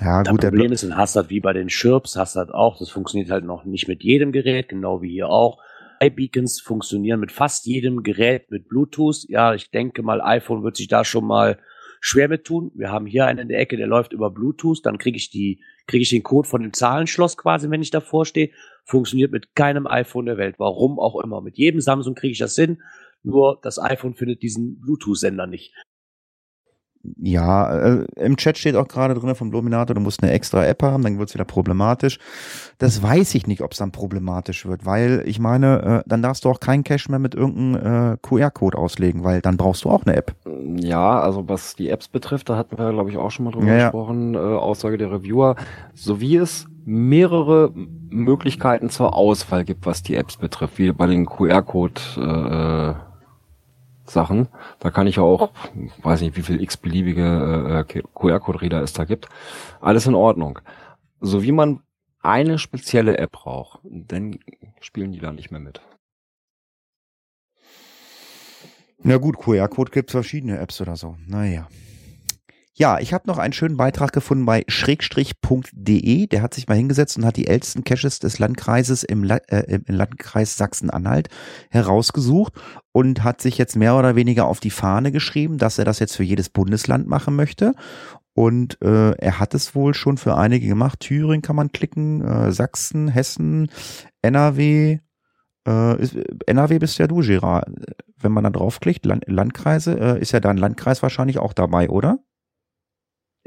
Ja, gut. Das Problem ist, in hast halt wie bei den Chirps, hast halt auch, das funktioniert halt noch nicht mit jedem Gerät, genau wie hier auch. iBeacons funktionieren mit fast jedem Gerät mit Bluetooth. Ja, ich denke mal, iPhone wird sich da schon mal schwer mit tun. Wir haben hier einen in der Ecke, der läuft über Bluetooth, dann kriege ich die, kriege ich den Code von dem Zahlenschloss quasi, wenn ich davor stehe. Funktioniert mit keinem iPhone der Welt. Warum auch immer. Mit jedem Samsung kriege ich das hin. Nur das iPhone findet diesen Bluetooth-Sender nicht. Ja, äh, im Chat steht auch gerade drin vom Luminator, du musst eine extra App haben, dann wird's wieder problematisch. Das weiß ich nicht, ob es dann problematisch wird, weil ich meine, äh, dann darfst du auch keinen Cache mehr mit irgendeinem äh, QR-Code auslegen, weil dann brauchst du auch eine App. Ja, also was die Apps betrifft, da hatten wir, glaube ich, auch schon mal drüber ja, gesprochen, äh, Aussage der Reviewer, so wie es mehrere Möglichkeiten zur Auswahl gibt, was die Apps betrifft, wie bei den QR-Code äh, Sachen. Da kann ich ja auch, weiß nicht, wie viel x-beliebige äh, QR-Code-Reader es da gibt. Alles in Ordnung. So wie man eine spezielle App braucht, dann spielen die da nicht mehr mit. Na gut, QR-Code gibt verschiedene Apps oder so. Naja. Ja, ich habe noch einen schönen Beitrag gefunden bei schrägstrich.de. Der hat sich mal hingesetzt und hat die ältesten Caches des Landkreises im, La äh, im Landkreis Sachsen-Anhalt herausgesucht und hat sich jetzt mehr oder weniger auf die Fahne geschrieben, dass er das jetzt für jedes Bundesland machen möchte. Und äh, er hat es wohl schon für einige gemacht. Thüringen kann man klicken, äh, Sachsen, Hessen, NRW, äh, ist, NRW bist ja du, Gerard. Wenn man da draufklickt, Land, Landkreise, äh, ist ja da ein Landkreis wahrscheinlich auch dabei, oder?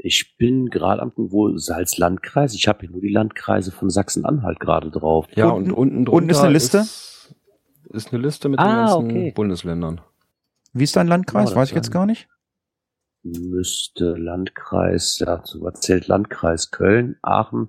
Ich bin gerade am wo Salzlandkreis. Ich habe hier nur die Landkreise von Sachsen-Anhalt gerade drauf. Ja, und unten unten ist eine Liste. Ist, ist eine Liste mit ah, den ganzen okay. Bundesländern. Wie ist dein Landkreis? Ja, Weiß ich jetzt gar nicht. Müsste Landkreis, ja, so was zählt Landkreis Köln, Aachen.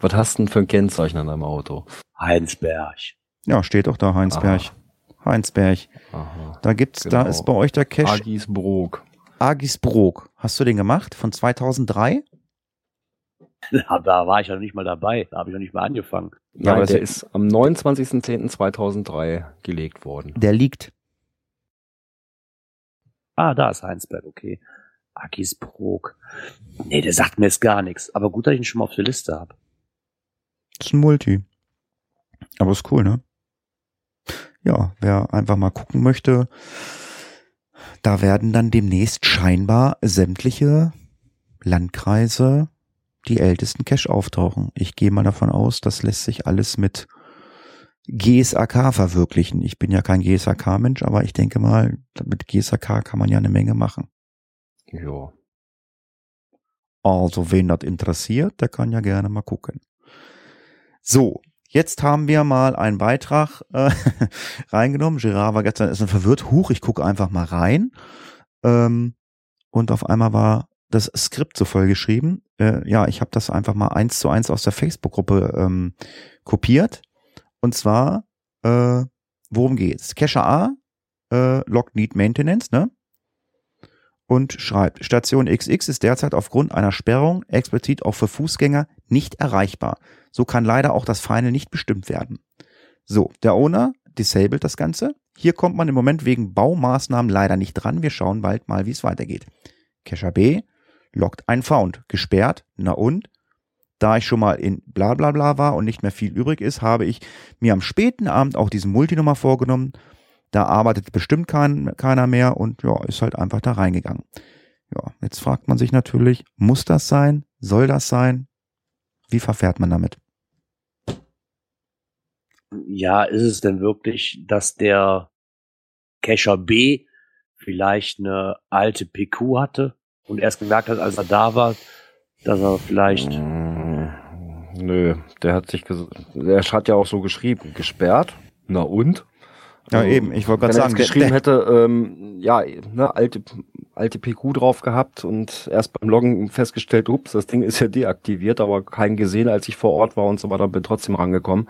Was hast du denn für ein Kennzeichen an deinem Auto? Heinsberg. Ja, steht doch da Heinsberg. Aha. Heinsberg. Aha. Da gibt's, genau. da ist bei euch der Cache. Agisbrook. Agisbrok. Hast du den gemacht von 2003? Ja, <laughs> da war ich ja noch nicht mal dabei. Da habe ich noch nicht mal angefangen. Ja, Nein, aber der ist am 29.10.2003 gelegt worden. Der liegt. Ah, da ist Heinsberg, okay. Agisbrok. Nee, der sagt mir jetzt gar nichts. Aber gut, dass ich ihn schon mal auf der Liste habe. Ist ein Multi. Aber ist cool, ne? Ja, wer einfach mal gucken möchte, da werden dann demnächst scheinbar sämtliche Landkreise die ältesten Cache auftauchen. Ich gehe mal davon aus, das lässt sich alles mit GSAK verwirklichen. Ich bin ja kein GSAK-Mensch, aber ich denke mal, mit GSAK kann man ja eine Menge machen. Ja. Also, wen das interessiert, der kann ja gerne mal gucken. So, Jetzt haben wir mal einen Beitrag äh, <laughs> reingenommen. Gerard war gestern ist verwirrt. Huch, ich gucke einfach mal rein. Ähm, und auf einmal war das Skript so voll geschrieben. Äh, ja, ich habe das einfach mal eins zu eins aus der Facebook-Gruppe ähm, kopiert. Und zwar, äh, worum geht's? Cache A, äh, Log Need Maintenance, ne? Und schreibt, Station XX ist derzeit aufgrund einer Sperrung explizit auch für Fußgänger nicht erreichbar. So kann leider auch das Final nicht bestimmt werden. So, der Owner disabled das Ganze. Hier kommt man im Moment wegen Baumaßnahmen leider nicht dran. Wir schauen bald mal, wie es weitergeht. Cacher B lockt ein Found. Gesperrt. Na und? Da ich schon mal in bla bla bla war und nicht mehr viel übrig ist, habe ich mir am späten Abend auch diesen Multinummer vorgenommen. Da arbeitet bestimmt kein, keiner mehr und ja, ist halt einfach da reingegangen. Ja, jetzt fragt man sich natürlich, muss das sein? Soll das sein? Wie verfährt man damit? Ja, ist es denn wirklich, dass der Cacher B vielleicht eine alte PQ hatte und erst gemerkt hat, als er da war, dass er vielleicht. Mm, nö, der hat sich, der hat ja auch so geschrieben, gesperrt. Na und? Ja, also, eben, ich wollte gerade sagen. Wenn er geschrieben hätte, ähm, ja, ne, alte, alte PQ drauf gehabt und erst beim Loggen festgestellt, ups, das Ding ist ja deaktiviert, aber keinen gesehen, als ich vor Ort war und so weiter, bin trotzdem rangekommen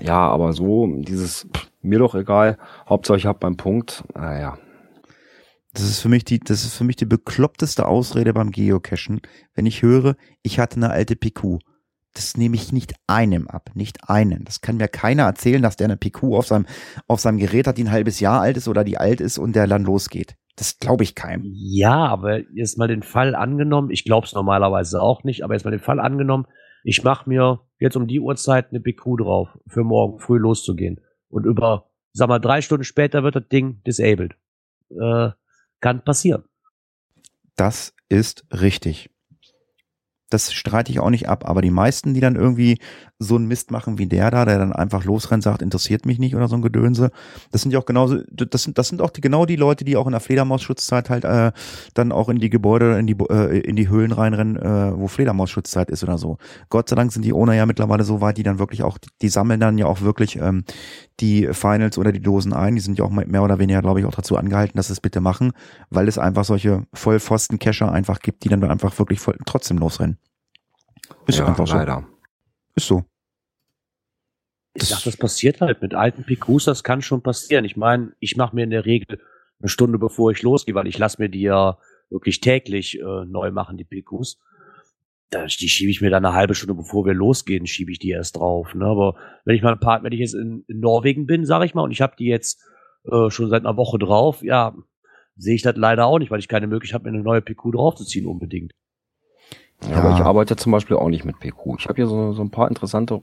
ja, aber so, dieses, pff, mir doch egal, Hauptsache ich hab meinen Punkt, naja. Das ist für mich die, das ist für mich die bekloppteste Ausrede beim Geocachen, wenn ich höre, ich hatte eine alte PQ. das nehme ich nicht einem ab, nicht einen. Das kann mir keiner erzählen, dass der eine PQ auf seinem, auf seinem Gerät hat, die ein halbes Jahr alt ist oder die alt ist und der dann losgeht. Das glaube ich keinem. Ja, aber jetzt mal den Fall angenommen, ich glaube es normalerweise auch nicht, aber jetzt mal den Fall angenommen, ich mache mir jetzt um die Uhrzeit eine PQ drauf, für morgen früh loszugehen. Und über, sag mal, drei Stunden später wird das Ding disabled. Äh, kann passieren. Das ist richtig das streite ich auch nicht ab, aber die meisten, die dann irgendwie so einen Mist machen wie der da, der dann einfach losrennt, sagt, interessiert mich nicht oder so ein Gedönse, das sind ja auch genauso, das sind, das sind auch die, genau die Leute, die auch in der Fledermausschutzzeit halt äh, dann auch in die Gebäude, in die, äh, in die Höhlen reinrennen, äh, wo Fledermausschutzzeit ist oder so. Gott sei Dank sind die Owner ja mittlerweile so weit, die dann wirklich auch, die sammeln dann ja auch wirklich ähm, die Finals oder die Dosen ein, die sind ja auch mehr oder weniger, glaube ich, auch dazu angehalten, dass sie es bitte machen, weil es einfach solche Vollpfosten-Cacher einfach gibt, die dann einfach wirklich voll, trotzdem losrennen. Ist ja, einfach leider. so. Ist so. Ich dachte, das passiert halt mit alten PQs, das kann schon passieren. Ich meine, ich mache mir in der Regel eine Stunde bevor ich losgehe, weil ich lasse mir die ja wirklich täglich äh, neu machen, die PQs. Da, die schiebe ich mir dann eine halbe Stunde bevor wir losgehen, schiebe ich die erst drauf. Ne? Aber wenn ich mal ein paar, wenn ich jetzt in, in Norwegen bin, sage ich mal, und ich habe die jetzt äh, schon seit einer Woche drauf, ja, sehe ich das leider auch nicht, weil ich keine Möglichkeit habe, mir eine neue PQ draufzuziehen unbedingt. Ja, aber ich arbeite zum Beispiel auch nicht mit PQ. Ich habe hier so, so ein paar interessante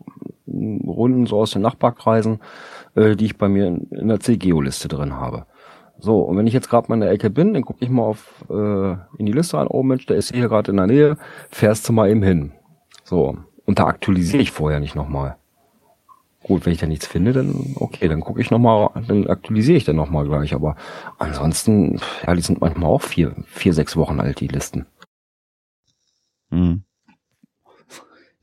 Runden so aus den Nachbarkreisen, äh, die ich bei mir in, in der C-Geo-Liste drin habe. So, und wenn ich jetzt gerade mal in der Ecke bin, dann gucke ich mal auf äh, in die Liste an, oh Mensch, der ist hier gerade in der Nähe, fährst du mal eben hin. So, und da aktualisiere ich vorher nicht nochmal. Gut, wenn ich da nichts finde, dann okay, dann gucke ich nochmal, dann aktualisiere ich dann nochmal gleich. Aber ansonsten, ja, die sind manchmal auch vier, vier, sechs Wochen alt, die Listen. Hm.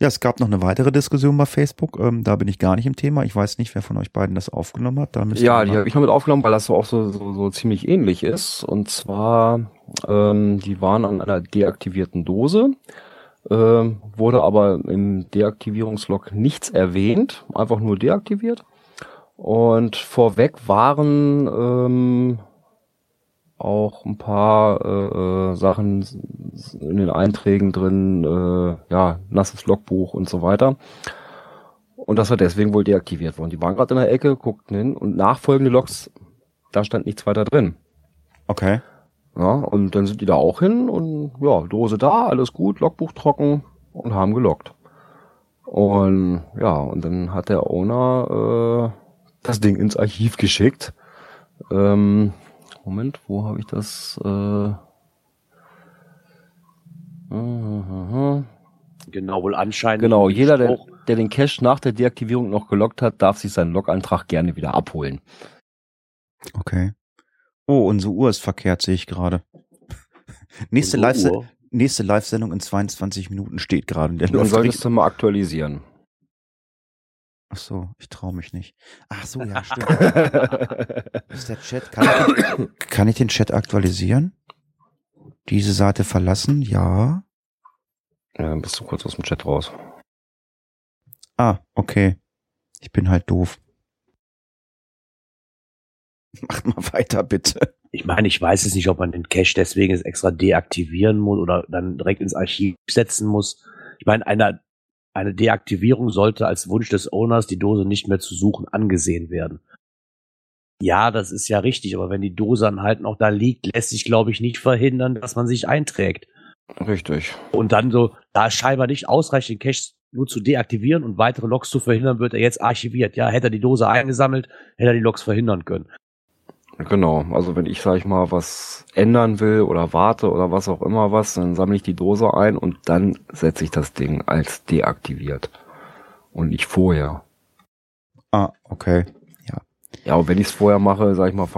Ja, es gab noch eine weitere Diskussion bei Facebook. Ähm, da bin ich gar nicht im Thema. Ich weiß nicht, wer von euch beiden das aufgenommen hat. Da ja, die habe ich noch mit aufgenommen, weil das so auch so, so, so ziemlich ähnlich ist. Und zwar, ähm, die waren an einer deaktivierten Dose, ähm, wurde aber im Deaktivierungslog nichts erwähnt, einfach nur deaktiviert. Und vorweg waren ähm, auch ein paar äh, äh, Sachen in den Einträgen drin, äh, ja, nasses Logbuch und so weiter. Und das war deswegen wohl deaktiviert worden. Die waren gerade in der Ecke, guckten hin und nachfolgende Logs, da stand nichts weiter drin. Okay. Ja, und dann sind die da auch hin und ja, Dose da, alles gut, Logbuch trocken und haben gelockt. Und ja, und dann hat der Owner äh, das Ding ins Archiv geschickt. Ähm, Moment, wo habe ich das? Äh, Genau, wohl anscheinend. Genau, jeder, der, der den Cache nach der Deaktivierung noch gelockt hat, darf sich seinen Logantrag gerne wieder abholen. Okay. Oh, unsere Uhr ist verkehrt, sehe ich gerade. <laughs> nächste Live-Sendung in 22 Minuten steht gerade. Dann solltest du mal aktualisieren. Ach so, ich traue mich nicht. Ach so, ja, stimmt. <laughs> ist der Chat, kann ich, kann ich den Chat aktualisieren? Diese Seite verlassen? Ja. Ja, dann bist du kurz aus dem Chat raus. Ah, okay. Ich bin halt doof. <laughs> Macht mal weiter, bitte. Ich meine, ich weiß es nicht, ob man den Cache deswegen jetzt extra deaktivieren muss oder dann direkt ins Archiv setzen muss. Ich meine, einer eine Deaktivierung sollte als Wunsch des Owners, die Dose nicht mehr zu suchen, angesehen werden. Ja, das ist ja richtig, aber wenn die Dose dann halt noch da liegt, lässt sich, glaube ich, nicht verhindern, dass man sich einträgt. Richtig. Und dann so, da es scheinbar nicht ausreicht, den Cache nur zu deaktivieren und weitere Logs zu verhindern, wird er jetzt archiviert. Ja, hätte er die Dose eingesammelt, hätte er die Logs verhindern können. Genau, also wenn ich, sag ich mal, was ändern will oder warte oder was auch immer was, dann sammle ich die Dose ein und dann setze ich das Ding als deaktiviert. Und nicht vorher. Ah, okay. Ja. Ja, und wenn ich es vorher mache, sag ich mal,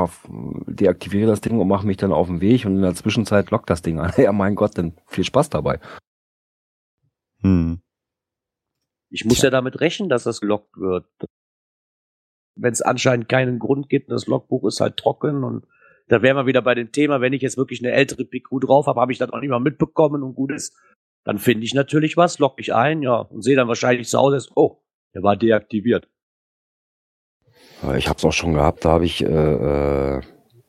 deaktiviere das Ding und mache mich dann auf den Weg und in der Zwischenzeit lockt das Ding an. <laughs> Ja, mein Gott, dann viel Spaß dabei. Hm. Ich muss ja. ja damit rechnen, dass das gelockt wird wenn es anscheinend keinen Grund gibt, das Logbuch ist halt trocken und da wären wir wieder bei dem Thema, wenn ich jetzt wirklich eine ältere PQ drauf habe, habe ich das auch nicht mal mitbekommen und gut ist, dann finde ich natürlich was, log mich ein, ja, und sehe dann wahrscheinlich zu Hause, oh, der war deaktiviert. Ich habe es auch schon gehabt, da habe ich äh, äh,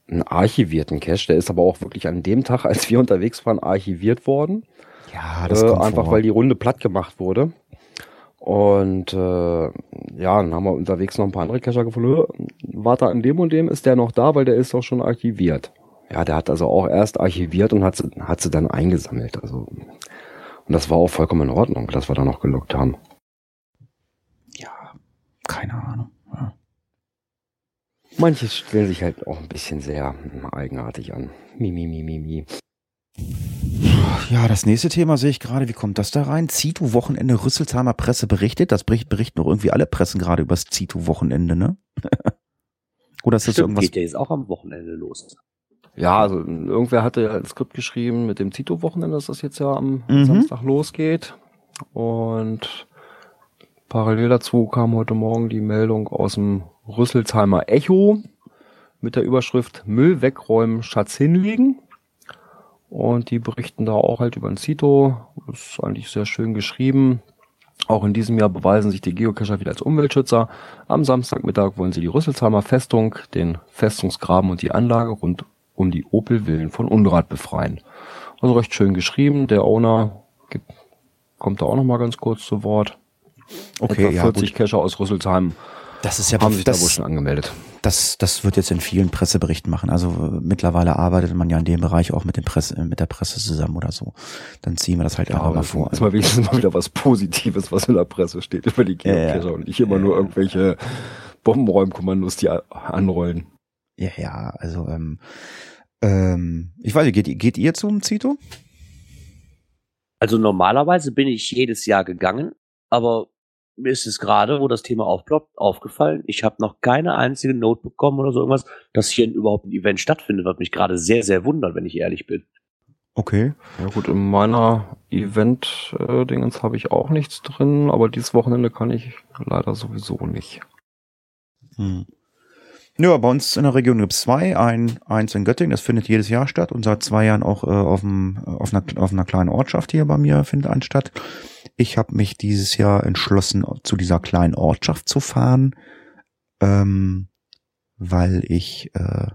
einen archivierten Cache, der ist aber auch wirklich an dem Tag, als wir <laughs> unterwegs waren, archiviert worden. Ja, das äh, Einfach vor. weil die Runde platt gemacht wurde. Und äh, ja, dann haben wir unterwegs noch ein paar andere Cacher gefunden. Warte, an dem und dem ist der noch da, weil der ist auch schon archiviert. Ja, der hat also auch erst archiviert und hat sie, hat sie dann eingesammelt. Also und das war auch vollkommen in Ordnung, dass wir da noch gelockt haben. Ja, keine Ahnung. Ja. Manches stellt sich halt auch ein bisschen sehr eigenartig an. Mi, mi, mi, mi, mi. Ja, das nächste Thema sehe ich gerade. Wie kommt das da rein? Zito-Wochenende, Rüsselsheimer Presse berichtet. Das berichten noch irgendwie alle Pressen gerade über das Zito-Wochenende, ne? <laughs> Oder ist das Stimmt, irgendwas? geht ja jetzt auch am Wochenende los. Ja, also irgendwer hatte ja ein Skript geschrieben mit dem Zito-Wochenende, dass das jetzt ja am mhm. Samstag losgeht. Und parallel dazu kam heute Morgen die Meldung aus dem Rüsselsheimer Echo mit der Überschrift Müll wegräumen, Schatz hinlegen. Und die berichten da auch halt über ein Zito. Das ist eigentlich sehr schön geschrieben. Auch in diesem Jahr beweisen sich die Geocacher wieder als Umweltschützer. Am Samstagmittag wollen sie die Rüsselsheimer Festung, den Festungsgraben und die Anlage rund um die Opel-Villen von Unrat befreien. Also recht schön geschrieben. Der Owner gibt, kommt da auch nochmal ganz kurz zu Wort. Okay, Etwa 40 ja, Cacher aus Rüsselsheim das ist ja haben sich das, da wohl schon angemeldet. Das, das wird jetzt in vielen Presseberichten machen. Also äh, mittlerweile arbeitet man ja in dem Bereich auch mit, dem Presse, mit der Presse zusammen oder so. Dann ziehen wir das halt ja, einfach mal vor. Das ist mal wenigstens <laughs> mal wieder was Positives, was in der Presse steht über die Geocacher ja, und nicht immer nur irgendwelche Bombenräumkommandos, die anrollen. Ja, ja, also ähm, ähm, ich weiß nicht, geht, geht ihr zum Zito? Also normalerweise bin ich jedes Jahr gegangen, aber mir ist es gerade, wo das Thema aufploppt, aufgefallen. Ich habe noch keine einzige Note bekommen oder so irgendwas, dass hier überhaupt ein Event stattfindet, was mich gerade sehr, sehr wundert, wenn ich ehrlich bin. Okay. Ja gut, in meiner Event-Dingens habe ich auch nichts drin, aber dieses Wochenende kann ich leider sowieso nicht. Hm. Ja, bei uns in der Region gibt es zwei. Ein, eins in Göttingen, das findet jedes Jahr statt und seit zwei Jahren auch äh, auf, dem, auf, einer, auf einer kleinen Ortschaft hier bei mir findet ein statt. Ich habe mich dieses Jahr entschlossen, zu dieser kleinen Ortschaft zu fahren, ähm, weil ich äh,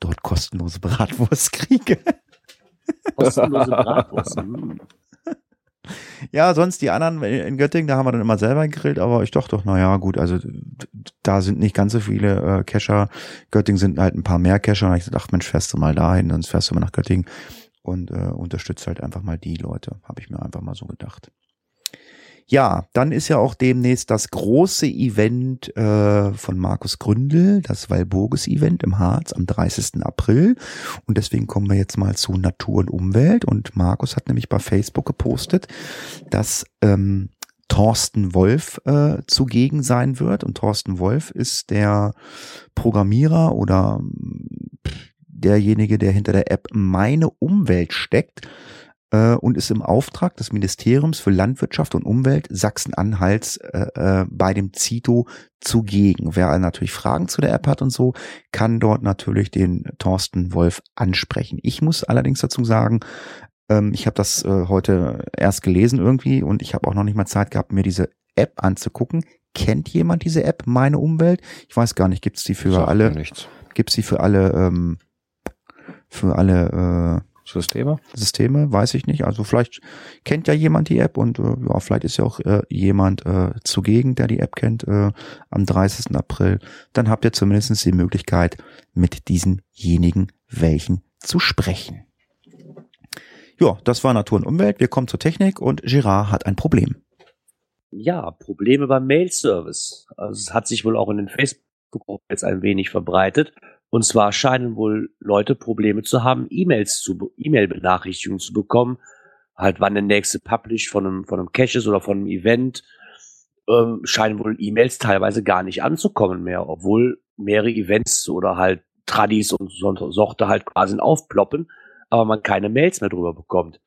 dort kostenlose Bratwurst <laughs> kriege. Kostenlose Bratwurst. Hm. Ja, sonst die anderen in Göttingen, da haben wir dann immer selber gegrillt, aber ich dachte doch, na ja, gut, also da sind nicht ganz so viele äh, Kescher. Göttingen sind halt ein paar mehr Kescher. Und ich dachte, Mensch, fährst du mal dahin, sonst fährst du mal nach Göttingen und äh, unterstützt halt einfach mal die Leute, habe ich mir einfach mal so gedacht. Ja, dann ist ja auch demnächst das große Event äh, von Markus Gründel, das Walburges-Event im Harz am 30. April. Und deswegen kommen wir jetzt mal zu Natur und Umwelt. Und Markus hat nämlich bei Facebook gepostet, dass ähm, Thorsten Wolf äh, zugegen sein wird. Und Thorsten Wolf ist der Programmierer oder derjenige, der hinter der App Meine Umwelt steckt äh, und ist im Auftrag des Ministeriums für Landwirtschaft und Umwelt Sachsen-Anhalts äh, äh, bei dem Zito zugegen. Wer natürlich Fragen zu der App hat und so, kann dort natürlich den Thorsten Wolf ansprechen. Ich muss allerdings dazu sagen, ähm, ich habe das äh, heute erst gelesen irgendwie und ich habe auch noch nicht mal Zeit gehabt, mir diese App anzugucken. Kennt jemand diese App, meine Umwelt? Ich weiß gar nicht, gibt es die für alle? Gibt es die für alle, ähm, für alle äh, Systeme? Systeme, weiß ich nicht. Also vielleicht kennt ja jemand die App und äh, ja, vielleicht ist ja auch äh, jemand äh, zugegen, der die App kennt, äh, am 30. April. Dann habt ihr zumindest die Möglichkeit, mit diesenjenigen welchen zu sprechen. Ja, das war Natur und Umwelt. Wir kommen zur Technik und Girard hat ein Problem. Ja, Probleme beim Mail-Service. Also es hat sich wohl auch in den Facebook-Gruppen jetzt ein wenig verbreitet. Und zwar scheinen wohl Leute Probleme zu haben, E-Mails zu, E-Mail-Benachrichtigungen zu bekommen, halt wann der nächste Publish von einem, von einem Cache ist oder von einem Event, ähm, scheinen wohl E-Mails teilweise gar nicht anzukommen mehr, obwohl mehrere Events oder halt Tradis und so, Sorte halt quasi aufploppen, aber man keine Mails mehr drüber bekommt.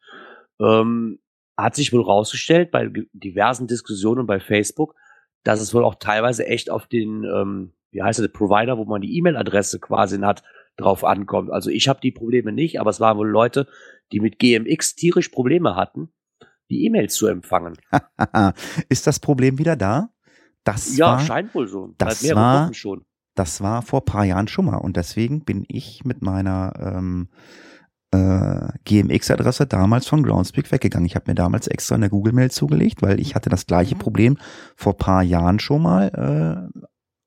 Ähm, hat sich wohl rausgestellt bei diversen Diskussionen bei Facebook, dass es wohl auch teilweise echt auf den ähm, wie heißt der Provider, wo man die E-Mail-Adresse quasi hat, drauf ankommt. Also ich habe die Probleme nicht, aber es waren wohl Leute, die mit GMX tierisch Probleme hatten, die E-Mails zu empfangen. <laughs> Ist das Problem wieder da? Das ja, war, scheint wohl so. Das war, schon. Das war vor paar Jahren schon mal und deswegen bin ich mit meiner ähm, äh, GMX-Adresse damals von Groundspeak weggegangen. Ich habe mir damals extra eine Google-Mail zugelegt, weil ich hatte das gleiche Problem vor paar Jahren schon mal. Äh,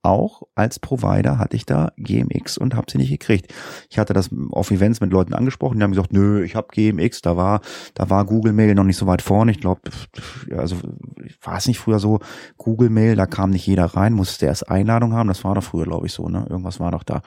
auch als Provider hatte ich da GMX und habe sie nicht gekriegt. Ich hatte das auf Events mit Leuten angesprochen, die haben gesagt, nö, ich habe GMX, da war da war Google Mail noch nicht so weit vorne. Ich glaube, also war es nicht früher so Google Mail, da kam nicht jeder rein, musste erst Einladung haben, das war doch früher, glaube ich, so, ne? Irgendwas war doch da.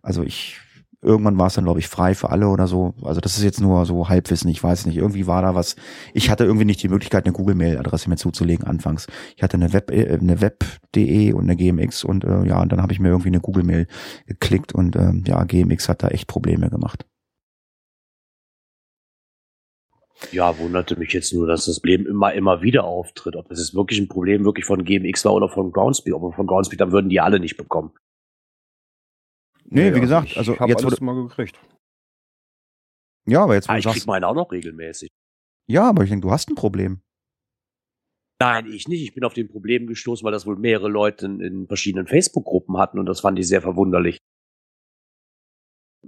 Also ich Irgendwann war es dann, glaube ich, frei für alle oder so. Also das ist jetzt nur so Halbwissen, ich weiß nicht. Irgendwie war da was. Ich hatte irgendwie nicht die Möglichkeit, eine Google-Mail-Adresse mir zuzulegen anfangs. Ich hatte eine Web, äh, eine Web.de und eine GMX und äh, ja, und dann habe ich mir irgendwie eine Google-Mail geklickt und äh, ja, GMX hat da echt Probleme gemacht. Ja, wunderte mich jetzt nur, dass das Problem immer, immer wieder auftritt. Ob das jetzt wirklich ein Problem wirklich von GMX war oder von Groundspeak. Aber von Groundspeak, dann würden die alle nicht bekommen. Nee, ja, wie gesagt, also ich hab jetzt alles wurde, mal gekriegt. Ja, aber jetzt ah, ich krieg meinen auch noch regelmäßig. Ja, aber ich denke, du hast ein Problem. Nein, ich nicht. Ich bin auf den Problem gestoßen, weil das wohl mehrere Leute in, in verschiedenen Facebook-Gruppen hatten und das fand ich sehr verwunderlich.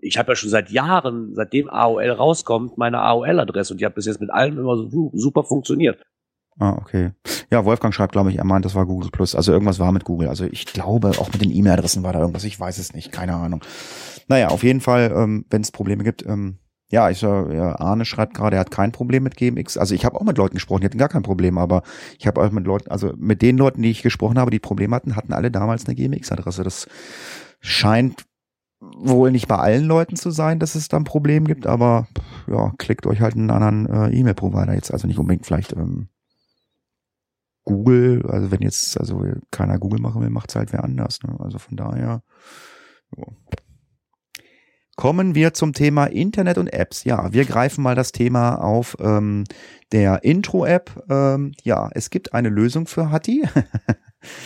Ich habe ja schon seit Jahren, seitdem AOL rauskommt, meine AOL-Adresse und die hat bis jetzt mit allem immer so super funktioniert. Ah, okay. Ja, Wolfgang schreibt, glaube ich, er meint, das war Google Plus. Also irgendwas war mit Google. Also ich glaube, auch mit den E-Mail-Adressen war da irgendwas. Ich weiß es nicht. Keine Ahnung. Naja, auf jeden Fall, ähm, wenn es Probleme gibt, ähm, ja, ich äh, ja, Arne schreibt gerade, er hat kein Problem mit GMX. Also ich habe auch mit Leuten gesprochen, die hatten gar kein Problem, aber ich habe auch mit Leuten, also mit den Leuten, die ich gesprochen habe, die Probleme hatten, hatten alle damals eine GMX-Adresse. Das scheint wohl nicht bei allen Leuten zu sein, dass es da ein Problem gibt, aber ja, klickt euch halt einen anderen äh, E-Mail-Provider jetzt, also nicht unbedingt vielleicht ähm, Google, also wenn jetzt also keiner Google machen will, macht's halt wer anders. Ne? Also von daher. Jo. Kommen wir zum Thema Internet und Apps. Ja, wir greifen mal das Thema auf ähm, der Intro-App. Ähm, ja, es gibt eine Lösung für Hatti. <laughs>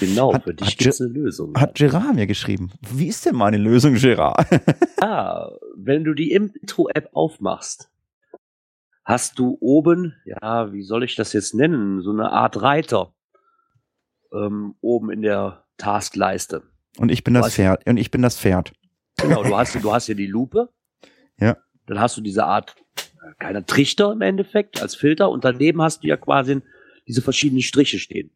Genau, hat, für dich gibt es eine Lösung. Hat Gerard mir geschrieben. Wie ist denn meine Lösung, Gerard? <laughs> ah, wenn du die Intro-App aufmachst, hast du oben, ja, wie soll ich das jetzt nennen, so eine Art Reiter ähm, oben in der Taskleiste. Und ich bin das Pferd. Und ich bin das Pferd. Genau, du hast, <laughs> du hast hier die Lupe. Ja. Dann hast du diese Art, äh, keiner Trichter im Endeffekt als Filter und daneben hast du ja quasi diese verschiedenen Striche stehen.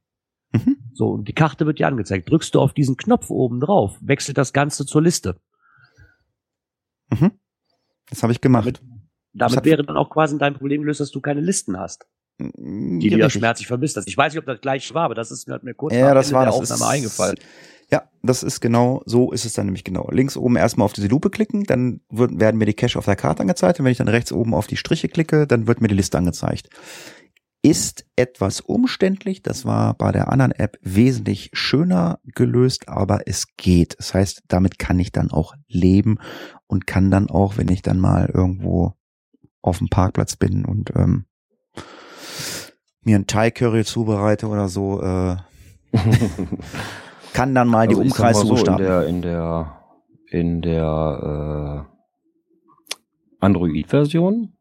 Mhm. So, und die Karte wird dir angezeigt. Drückst du auf diesen Knopf oben drauf, wechselt das Ganze zur Liste. Mhm. Das habe ich gemacht. Damit, damit wäre dann auch quasi dein Problem gelöst, dass du keine Listen hast. Mm, die du ja schmerzlich vermisst hast. Ich weiß nicht, ob das gleich war, aber das ist mir, mir kurz ja, das war, der das Aufnahme ist, eingefallen. Ja, das ist genau, so ist es dann nämlich genau. Links oben erstmal auf diese Lupe klicken, dann wird, werden mir die Cache auf der Karte angezeigt und wenn ich dann rechts oben auf die Striche klicke, dann wird mir die Liste angezeigt. Ist etwas umständlich, das war bei der anderen App wesentlich schöner gelöst, aber es geht. Das heißt, damit kann ich dann auch leben und kann dann auch, wenn ich dann mal irgendwo auf dem Parkplatz bin und ähm, mir ein Thai Curry zubereite oder so, äh, <laughs> kann dann mal also die Umkreissuche so, starten. In der in der, in der äh, Android-Version,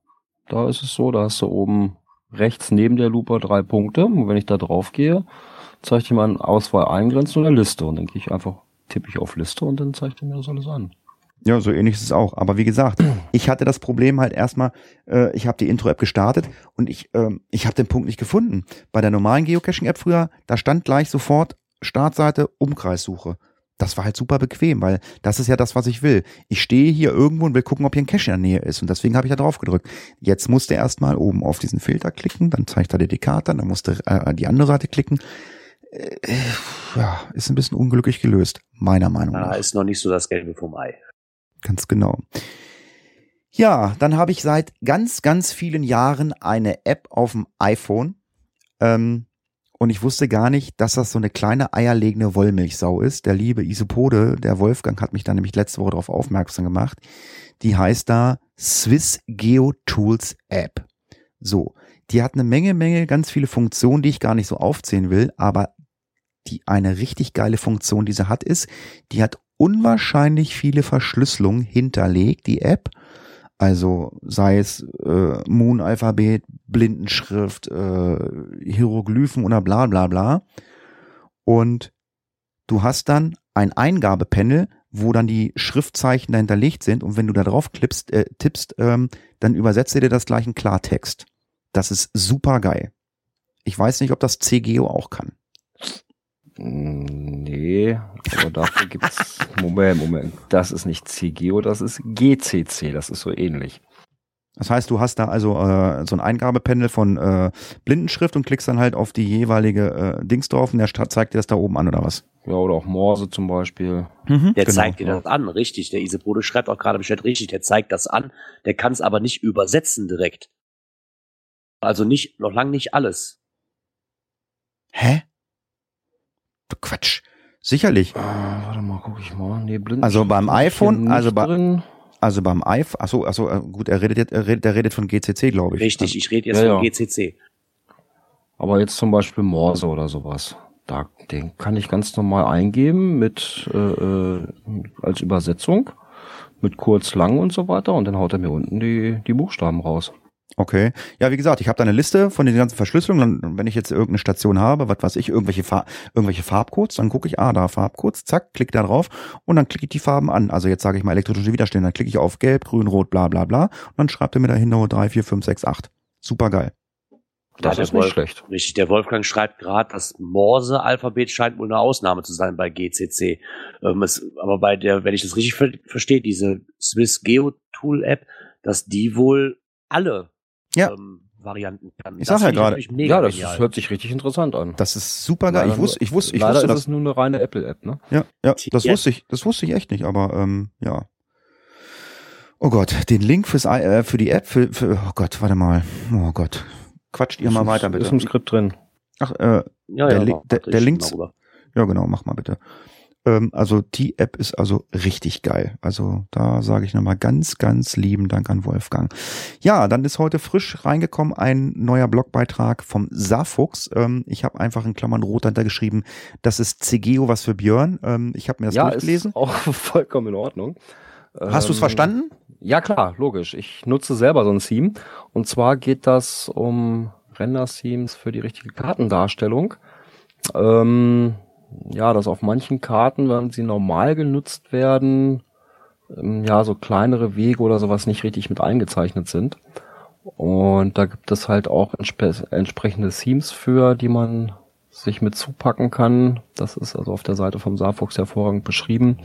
da ist es so, da hast du oben rechts neben der Lupe drei Punkte und wenn ich da drauf gehe, zeigt ich mir eine Auswahl eingrenzen oder Liste und dann gehe ich einfach tippe ich auf Liste und dann zeigt er mir das alles an. Ja, so ähnlich ist es auch. Aber wie gesagt, <clears throat> ich hatte das Problem halt erstmal, äh, ich habe die Intro-App gestartet und ich, äh, ich habe den Punkt nicht gefunden. Bei der normalen Geocaching-App früher, da stand gleich sofort Startseite, Umkreissuche. Das war halt super bequem, weil das ist ja das, was ich will. Ich stehe hier irgendwo und will gucken, ob hier ein Cache in der Nähe ist. Und deswegen habe ich da drauf gedrückt. Jetzt musste erstmal oben auf diesen Filter klicken, dann zeigt er dir die Karte, dann musste äh, die andere Seite klicken. Äh, ja, ist ein bisschen unglücklich gelöst, meiner Meinung nach. Ah, ist noch nicht so das Gelbe vom Ei. Ganz genau. Ja, dann habe ich seit ganz, ganz vielen Jahren eine App auf dem iPhone. Ähm, und ich wusste gar nicht, dass das so eine kleine eierlegende Wollmilchsau ist. Der liebe Isopode, der Wolfgang, hat mich da nämlich letzte Woche darauf aufmerksam gemacht. Die heißt da Swiss Geo Tools App. So, die hat eine Menge, Menge, ganz viele Funktionen, die ich gar nicht so aufzählen will, aber die eine richtig geile Funktion, die sie hat, ist, die hat unwahrscheinlich viele Verschlüsselungen hinterlegt, die App. Also sei es äh, Moon-Alphabet, Blindenschrift, äh, Hieroglyphen oder bla bla bla. Und du hast dann ein Eingabepanel, wo dann die Schriftzeichen dahinterlegt sind und wenn du da drauf klippst, äh, tippst, ähm, dann übersetzt er dir das gleich in Klartext. Das ist super geil. Ich weiß nicht, ob das CGO auch kann. Nee, aber dafür gibt's <laughs> Moment, Moment. Das ist nicht CGO, das ist GCC, das ist so ähnlich. Das heißt, du hast da also äh, so ein Eingabepanel von äh, Blindenschrift und klickst dann halt auf die jeweilige äh, Dings drauf und der zeigt dir das da oben an oder was? Ja, oder auch Morse zum Beispiel. Mhm, der genau. zeigt dir das an, richtig. Der Isebode schreibt auch gerade Bescheid richtig. Der zeigt das an. Der kann es aber nicht übersetzen direkt. Also nicht, noch lang nicht alles. Hä? Quatsch. Sicherlich. Äh, warte mal, guck ich mal. Nee, blind also beim iPhone, also bei, also beim iPhone, achso, achso, äh, gut, er redet jetzt, er redet, er redet von GCC, glaube ich. Richtig, ich rede jetzt ja, von ja. GCC. Aber jetzt zum Beispiel Morse oder sowas. Da, den kann ich ganz normal eingeben mit äh, äh als Übersetzung mit kurz, lang und so weiter und dann haut er mir unten die die Buchstaben raus. Okay. Ja, wie gesagt, ich habe da eine Liste von den ganzen Verschlüsselungen. Dann, wenn ich jetzt irgendeine Station habe, was weiß ich, irgendwelche, Farb, irgendwelche Farbcodes, dann gucke ich, ah, da Farbcodes, zack, klicke da drauf und dann klicke ich die Farben an. Also jetzt sage ich mal elektrische Widerstände, dann klicke ich auf Gelb, Grün, Rot, bla bla bla und dann schreibt er mir dahinter 3, 4, 5, 6, 8. Super geil. Das ja, ist nicht Wolf, schlecht. Richtig, der Wolfgang schreibt gerade, das Morse-Alphabet scheint wohl eine Ausnahme zu sein bei GCC. Ähm, es, aber bei der, wenn ich das richtig ver verstehe, diese Swiss Geo Tool App, dass die wohl alle ja. ähm, Varianten kann. Ich sag ja gerade. Ja, das ist, hört sich richtig interessant an. Das ist super geil. Ich wusste, ich wusste, ich leider wusste, ist es nur eine reine Apple-App, ne? Ja, ja, das wusste ich, das wusste ich echt nicht, aber ähm, ja. Oh Gott, den Link fürs äh, für die App, für, für oh Gott, warte mal. Oh Gott. Quatscht ihr ist mal weiter bitte. Ist ein Skript drin. Ach, äh, ja, der, ja, der, der Link. Ja, genau, mach mal bitte. Ähm, also die App ist also richtig geil. Also da sage ich nochmal ganz, ganz lieben Dank an Wolfgang. Ja, dann ist heute frisch reingekommen ein neuer Blogbeitrag vom Saarfuchs. Ähm, ich habe einfach in Klammern rot dahinter geschrieben, das ist CGO was für Björn. Ähm, ich habe mir das ja, durchgelesen. Ist auch <laughs> vollkommen in Ordnung. Hast du es ähm, verstanden? Ja, klar, logisch. Ich nutze selber so ein Theme. Und zwar geht das um Render-Themes für die richtige Kartendarstellung. Ähm, ja, dass auf manchen Karten, wenn sie normal genutzt werden, ähm, ja, so kleinere Wege oder sowas nicht richtig mit eingezeichnet sind. Und da gibt es halt auch entspre entsprechende Themes für, die man sich mit zupacken kann. Das ist also auf der Seite vom Saarfuchs hervorragend beschrieben.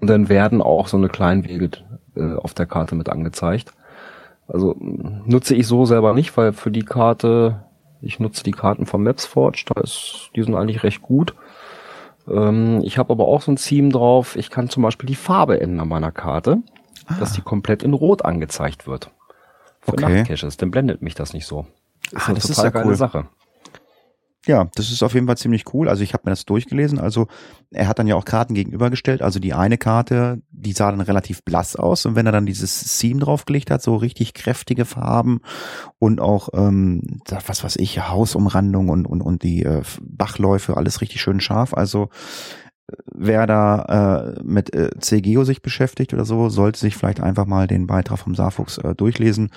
Und dann werden auch so eine kleinen Wege äh, auf der Karte mit angezeigt. Also nutze ich so selber nicht, weil für die Karte, ich nutze die Karten von MapsForge, da ist, die sind eigentlich recht gut. Ähm, ich habe aber auch so ein Theme drauf. Ich kann zum Beispiel die Farbe ändern meiner Karte, ah. dass die komplett in Rot angezeigt wird. Für okay. Nachtcaches, dann blendet mich das nicht so. Das ah, ist eine total ist ja geile cool. Sache. Ja, das ist auf jeden Fall ziemlich cool. Also ich habe mir das durchgelesen. Also er hat dann ja auch Karten gegenübergestellt. Also die eine Karte, die sah dann relativ blass aus. Und wenn er dann dieses Theme draufgelegt hat, so richtig kräftige Farben und auch, ähm, was weiß ich, Hausumrandung und, und, und die äh, Bachläufe, alles richtig schön scharf. Also äh, wer da äh, mit äh, CGO sich beschäftigt oder so, sollte sich vielleicht einfach mal den Beitrag vom Saarfuchs äh, durchlesen.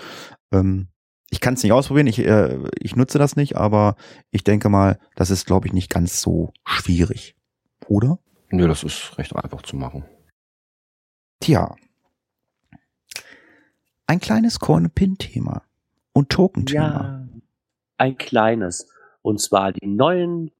Ähm, ich kann es nicht ausprobieren, ich, äh, ich nutze das nicht, aber ich denke mal, das ist, glaube ich, nicht ganz so schwierig. Oder? Nö, das ist recht einfach zu machen. Tja. Ein kleines Coin-Pin-Thema und Token-Thema. Ja, ein kleines. Und zwar die neuen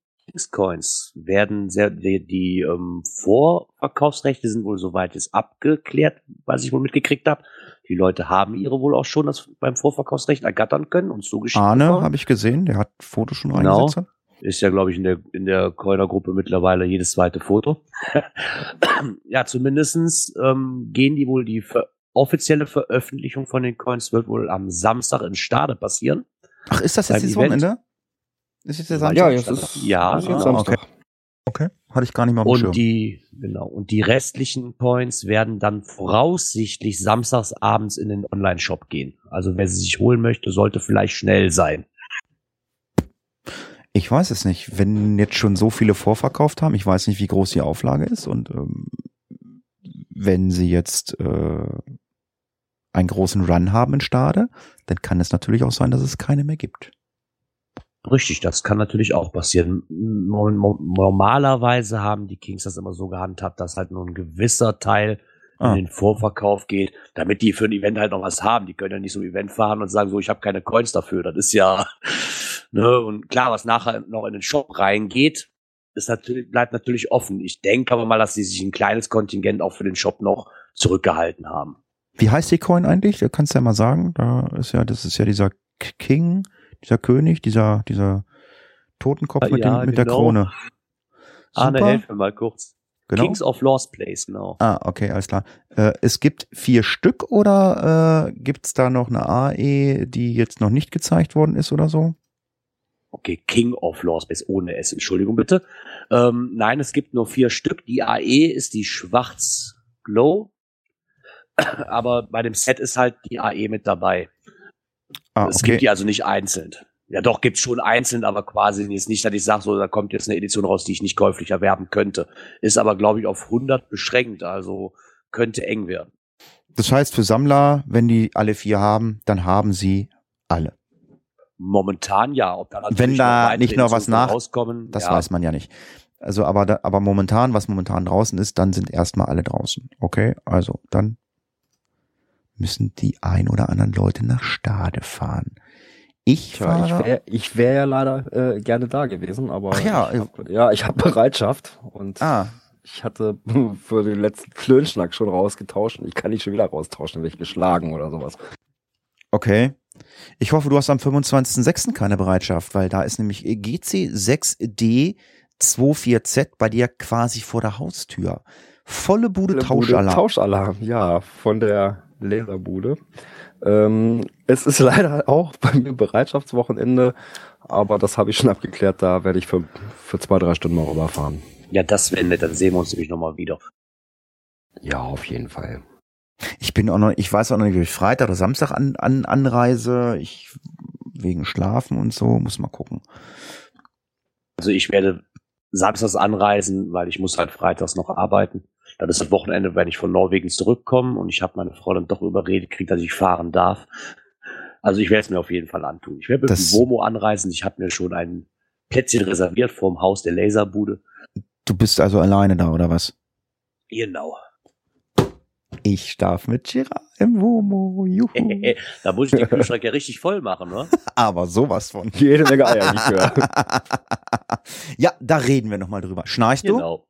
Coins werden sehr, die, die ähm, Vorverkaufsrechte sind wohl soweit ist abgeklärt, was ich wohl mitgekriegt habe. Die Leute haben ihre wohl auch schon das beim Vorverkaufsrecht ergattern können und zugeschickt. Arne habe ich gesehen, der hat Fotos schon genau. reingesetzt. Ist ja, glaube ich, in der, in der Coiner-Gruppe mittlerweile jedes zweite Foto. <clears throat> ja, zumindestens ähm, gehen die wohl, die ver offizielle Veröffentlichung von den Coins wird wohl am Samstag in Stade passieren. Ach, ist das jetzt dieses Wochenende? Ist jetzt der Samstag? Ja, jetzt ist, ja, ist jetzt Samstag. Okay. Okay, hatte ich gar nicht mal Und Schirm. die, genau, und die restlichen Points werden dann voraussichtlich samstags abends in den Online-Shop gehen. Also wer sie sich holen möchte, sollte vielleicht schnell sein. Ich weiß es nicht. Wenn jetzt schon so viele vorverkauft haben, ich weiß nicht, wie groß die Auflage ist und ähm, wenn sie jetzt äh, einen großen Run haben in Stade, dann kann es natürlich auch sein, dass es keine mehr gibt. Richtig, das kann natürlich auch passieren. Normalerweise haben die Kings das immer so gehandhabt, dass halt nur ein gewisser Teil ah. in den Vorverkauf geht, damit die für ein Event halt noch was haben. Die können ja nicht so ein Event fahren und sagen so, ich habe keine Coins dafür. Das ist ja, <laughs> ne, und klar, was nachher noch in den Shop reingeht, ist natürlich, bleibt natürlich offen. Ich denke aber mal, dass sie sich ein kleines Kontingent auch für den Shop noch zurückgehalten haben. Wie heißt die Coin eigentlich? Da kannst du ja mal sagen. Da ist ja, das ist ja dieser King, dieser König, dieser, dieser Totenkopf mit, ja, dem, mit genau. der Krone. <laughs> Super. Arne, helf mir mal kurz. Genau? Kings of Lost Place, genau. Ah, okay, alles klar. Äh, es gibt vier Stück oder äh, gibt es da noch eine AE, die jetzt noch nicht gezeigt worden ist oder so? Okay, King of Lost Place ohne S, Entschuldigung bitte. Ähm, nein, es gibt nur vier Stück. Die AE ist die Schwarz Glow. <clears throat> Aber bei dem Set ist halt die AE mit dabei. Ah, okay. Es gibt die also nicht einzeln. Ja, doch, gibt's schon einzeln, aber quasi jetzt nicht, dass ich sage, so, da kommt jetzt eine Edition raus, die ich nicht käuflich erwerben könnte. Ist aber, glaube ich, auf 100 beschränkt, also könnte eng werden. Das heißt, für Sammler, wenn die alle vier haben, dann haben sie alle. Momentan ja. Ob da wenn da nicht noch was nach, rauskommen, das ja. weiß man ja nicht. Also, aber, aber momentan, was momentan draußen ist, dann sind erstmal alle draußen. Okay, also dann müssen die ein oder anderen Leute nach Stade fahren. Ich Tja, ich wäre ich wär ja leider äh, gerne da gewesen, aber Ach ja, ich hab, ja, ich habe <laughs> Bereitschaft und ah. ich hatte <laughs> für den letzten Klönschnack schon rausgetauscht und ich kann nicht schon wieder raustauschen, wenn ich geschlagen oder sowas. Okay. Ich hoffe, du hast am 25.06. keine Bereitschaft, weil da ist nämlich GC6D 24Z bei dir quasi vor der Haustür. Volle Bude, Volle Tauschalarm. Bude Tauschalarm, ja, von der Laserbude. Ähm, es ist <laughs> leider auch bei mir Bereitschaftswochenende, aber das habe ich schon abgeklärt. Da werde ich für, für zwei, drei Stunden mal rüberfahren. Ja, das wäre nett. Dann sehen wir uns nämlich nochmal wieder. Ja, auf jeden Fall. Ich bin auch noch, ich weiß auch noch nicht, wie ich Freitag oder Samstag an, an, anreise. Ich wegen Schlafen und so, muss mal gucken. Also ich werde samstags anreisen, weil ich muss halt freitags noch arbeiten. Dann ist das Wochenende, wenn ich von Norwegen zurückkomme und ich habe meine Frau dann doch überredet kriegt, dass ich fahren darf. Also ich werde es mir auf jeden Fall antun. Ich werde mit dem Womo anreisen. Ich habe mir schon ein Plätzchen reserviert vorm Haus der Laserbude. Du bist also alleine da, oder was? Genau. Ich darf mit Gira im Womo. Juhu. <laughs> da muss ich den Kühlschrank ja richtig voll machen, ne? <laughs> Aber sowas von. Jede Menge Eier, nicht höre. <laughs> ja, da reden wir nochmal drüber. Schnarchst du? Genau.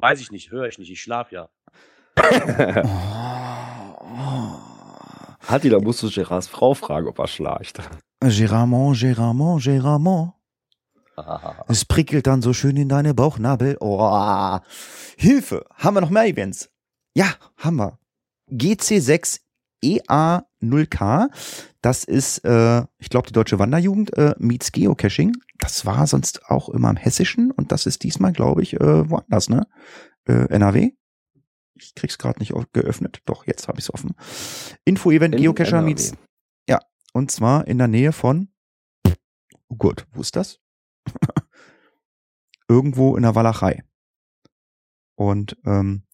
Weiß ich nicht, höre ich nicht, ich schlaf ja. <laughs> Hatti, da musst du Gérards Frau fragen, ob er schnarcht. Gérardmont, Gérardmont, Gérardmont. Es prickelt dann so schön in deine Bauchnabel. Oh, Hilfe! Haben wir noch mehr Events? Ja, haben wir. GC6 EA0K. Das ist, äh, ich glaube, die deutsche Wanderjugend äh, meets Geocaching. Das war sonst auch immer im Hessischen und das ist diesmal, glaube ich, äh, woanders, ne? Äh, NRW. Ich krieg's gerade nicht geöffnet. Doch, jetzt habe ich's offen. Info-Event Geocacher NRW. meets. Ja, und zwar in der Nähe von. Oh Gott, wo ist das? <laughs> Irgendwo in der Walachei. Und ähm,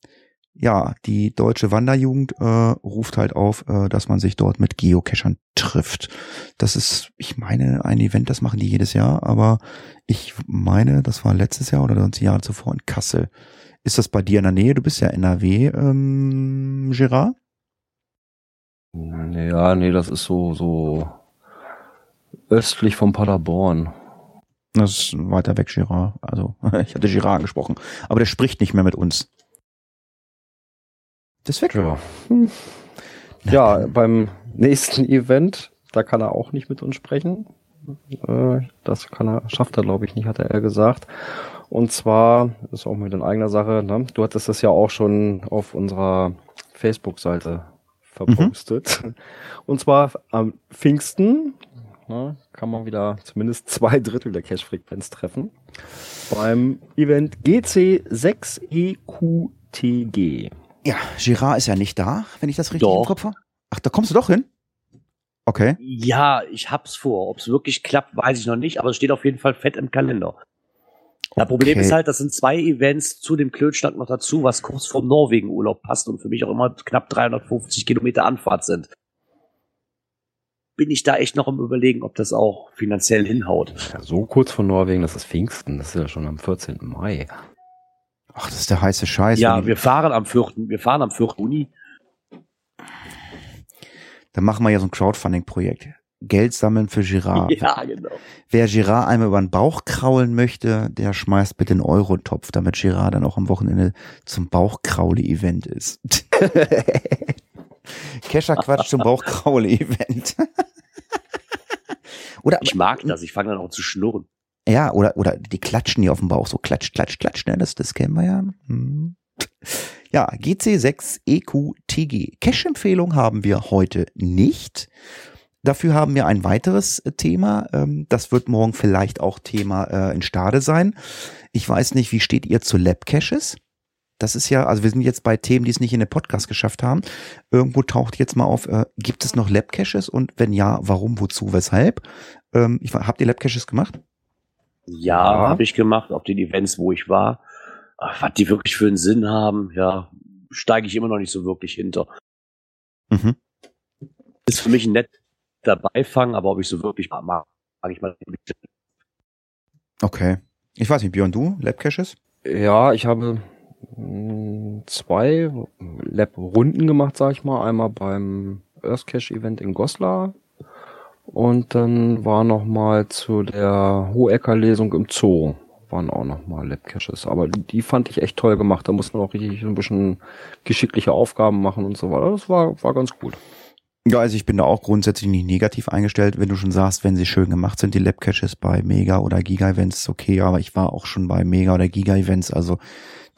ja, die deutsche Wanderjugend äh, ruft halt auf, äh, dass man sich dort mit Geocachern trifft. Das ist, ich meine, ein Event, das machen die jedes Jahr, aber ich meine, das war letztes Jahr oder das Jahr zuvor in Kassel. Ist das bei dir in der Nähe? Du bist ja NRW, ähm, Gerard? Ja, nee, das ist so, so östlich von Paderborn. Das ist weiter weg, Girard. Also, <laughs> ich hatte Girard angesprochen. Aber der spricht nicht mehr mit uns. Das wird ja. Hm. Ja, beim nächsten <laughs> Event, da kann er auch nicht mit uns sprechen. Äh, das kann er, schafft er, glaube ich, nicht, hat er gesagt. Und zwar, ist auch mit in eigener Sache, ne? du hattest das ja auch schon auf unserer Facebook-Seite verpostet. Mhm. Und zwar am Pfingsten ne, kann man wieder zumindest zwei Drittel der Cache-Frequenz treffen. Beim Event GC6EQTG. Ja, Girard ist ja nicht da, wenn ich das richtig doch. im Kopf habe. Ach, da kommst du doch hin? Okay. Ja, ich hab's vor. Ob es wirklich klappt, weiß ich noch nicht, aber es steht auf jeden Fall fett im Kalender. Das okay. Problem ist halt, das sind zwei Events zu dem Klönschnack noch dazu, was kurz vor Norwegen-Urlaub passt und für mich auch immer knapp 350 Kilometer Anfahrt sind. bin ich da echt noch am überlegen, ob das auch finanziell hinhaut. Ja, so kurz vor Norwegen, das ist Pfingsten, das ist ja schon am 14. Mai. Ach, das ist der heiße Scheiß. Ja, wir fahren am 4. Wir fahren am 4. Juni. Dann machen wir ja so ein Crowdfunding-Projekt. Geld sammeln für Girard. <laughs> Ja, genau. Wer Girard einmal über den Bauch kraulen möchte, der schmeißt bitte einen Euro-Topf, damit Girard dann auch am Wochenende zum Bauchkraule-Event ist. <laughs> Kescher Quatsch zum Bauchkraule-Event. <laughs> oder ich mag das, ich fange dann auch zu schnurren. Ja, oder, oder die klatschen hier auf dem Bauch, so klatsch, klatsch, klatsch, ne? das, das kennen wir ja. Hm. Ja, GC6 EQTG. Cache-Empfehlung haben wir heute nicht. Dafür haben wir ein weiteres äh, Thema. Ähm, das wird morgen vielleicht auch Thema äh, in Stade sein. Ich weiß nicht, wie steht ihr zu Lab-Caches? Das ist ja, also wir sind jetzt bei Themen, die es nicht in den Podcast geschafft haben. Irgendwo taucht jetzt mal auf, äh, gibt es noch Lab-Caches und wenn ja, warum, wozu, weshalb? Ähm, ich, habt ihr Lab-Caches gemacht? Ja, ja. habe ich gemacht, auf den Events, wo ich war. Ach, was die wirklich für einen Sinn haben, ja, steige ich immer noch nicht so wirklich hinter. Mhm. Ist für mich ein nett dabei fangen, aber ob ich so wirklich mag, mag ich mal. Okay. Ich weiß nicht, Björn, du, Lab Caches? Ja, ich habe hm, zwei Lab-Runden gemacht, sag ich mal. Einmal beim Earth Cache Event in Goslar und dann war noch mal zu der Hohecker-Lesung im Zoo waren auch noch mal Lab Caches. Aber die fand ich echt toll gemacht. Da muss man auch richtig ein bisschen geschickliche Aufgaben machen und so weiter. Das war, war ganz gut. Ja, also ich bin da auch grundsätzlich nicht negativ eingestellt, wenn du schon sagst, wenn sie schön gemacht sind, die Lab-Caches bei Mega- oder Giga-Events, okay, aber ich war auch schon bei Mega- oder Giga-Events, also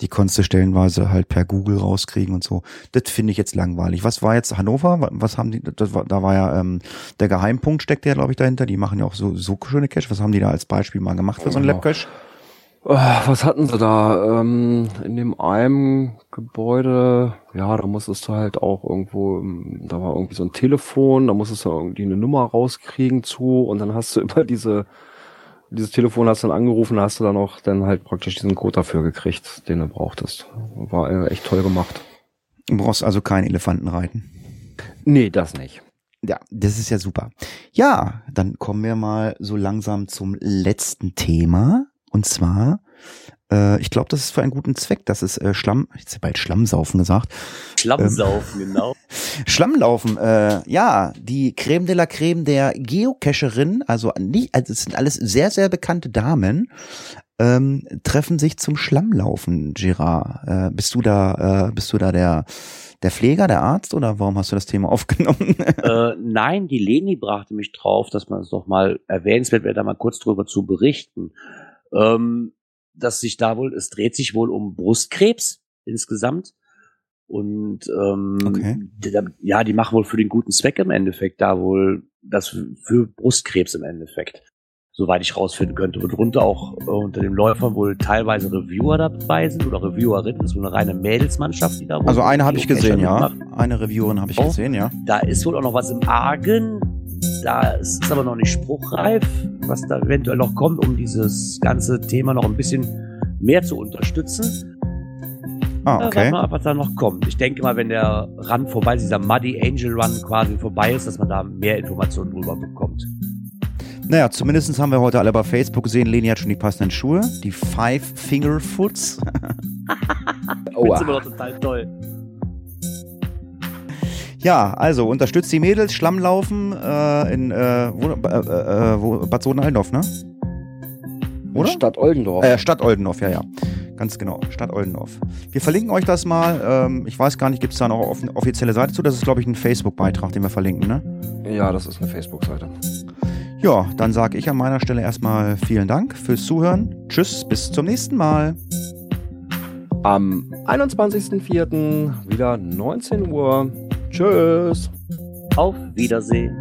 die konntest du stellenweise halt per Google rauskriegen und so. Das finde ich jetzt langweilig. Was war jetzt Hannover? Was haben die, das war, da war ja ähm, der Geheimpunkt steckt ja, glaube ich, dahinter. Die machen ja auch so, so schöne Cache. Was haben die da als Beispiel mal gemacht für so ein Lab-Cache? Oh, was hatten sie da? Ähm, in dem einen Gebäude, ja, da musstest du halt auch irgendwo, ähm, da war irgendwie so ein Telefon, da musstest du irgendwie eine Nummer rauskriegen zu und dann hast du <laughs> über diese, dieses Telefon hast du dann angerufen, hast du dann auch dann halt praktisch diesen Code dafür gekriegt, den du brauchtest. War äh, echt toll gemacht. Du brauchst also keinen Elefanten reiten. Nee, das nicht. Ja, das ist ja super. Ja, dann kommen wir mal so langsam zum letzten Thema. Und zwar, äh, ich glaube, das ist für einen guten Zweck. Das ist äh, Schlamm, ich hätte bald Schlammsaufen gesagt. Schlammsaufen, ähm, genau. <laughs> Schlammlaufen, äh, ja, die Creme de la Creme der Geocacherin, also nicht, also es sind alles sehr, sehr bekannte Damen, ähm, treffen sich zum Schlammlaufen, Girard. Äh, bist du da, äh, bist du da der der Pfleger, der Arzt oder warum hast du das Thema <laughs> aufgenommen? äh, nein, die Leni brachte mich drauf, dass man es doch mal erwähnenswert wäre, da mal kurz drüber zu berichten ähm, dass sich da wohl, es dreht sich wohl um Brustkrebs insgesamt. Und ähm, okay. ja, die machen wohl für den guten Zweck im Endeffekt da wohl das für Brustkrebs im Endeffekt, soweit ich rausfinden könnte. Und drunter auch äh, unter den Läufern wohl teilweise Reviewer dabei sind oder Reviewerinnen, das ist wohl eine reine Mädelsmannschaft, die da wohl Also eine habe ich gesehen, ja. Eine Reviewerin habe ich oh, gesehen, ja. Da ist wohl auch noch was im Argen. Da ist es aber noch nicht spruchreif, was da eventuell noch kommt, um dieses ganze Thema noch ein bisschen mehr zu unterstützen. Ah, okay. Äh, mal, was da noch kommt. Ich denke mal, wenn der Run vorbei ist, dieser Muddy Angel Run quasi vorbei ist, dass man da mehr Informationen drüber bekommt. Naja, zumindest haben wir heute alle bei Facebook gesehen, Leni hat schon die passenden Schuhe, die Five Finger Foots. <laughs> oh, Find's immer noch total toll. Ja, also unterstützt die Mädels, Schlammlaufen äh, in äh, wo, äh, äh, wo, Bad Soden-Allendorf, ne? Oder? Stadt Oldendorf. Äh, Stadt Oldendorf, ja, ja. Ganz genau, Stadt Oldendorf. Wir verlinken euch das mal. Ähm, ich weiß gar nicht, gibt es da noch off offizielle Seite zu? Das ist, glaube ich, ein Facebook-Beitrag, den wir verlinken, ne? Ja, das ist eine Facebook-Seite. Ja, dann sage ich an meiner Stelle erstmal vielen Dank fürs Zuhören. Tschüss, bis zum nächsten Mal. Am 21.04. wieder 19 Uhr. Tschüss. Auf Wiedersehen.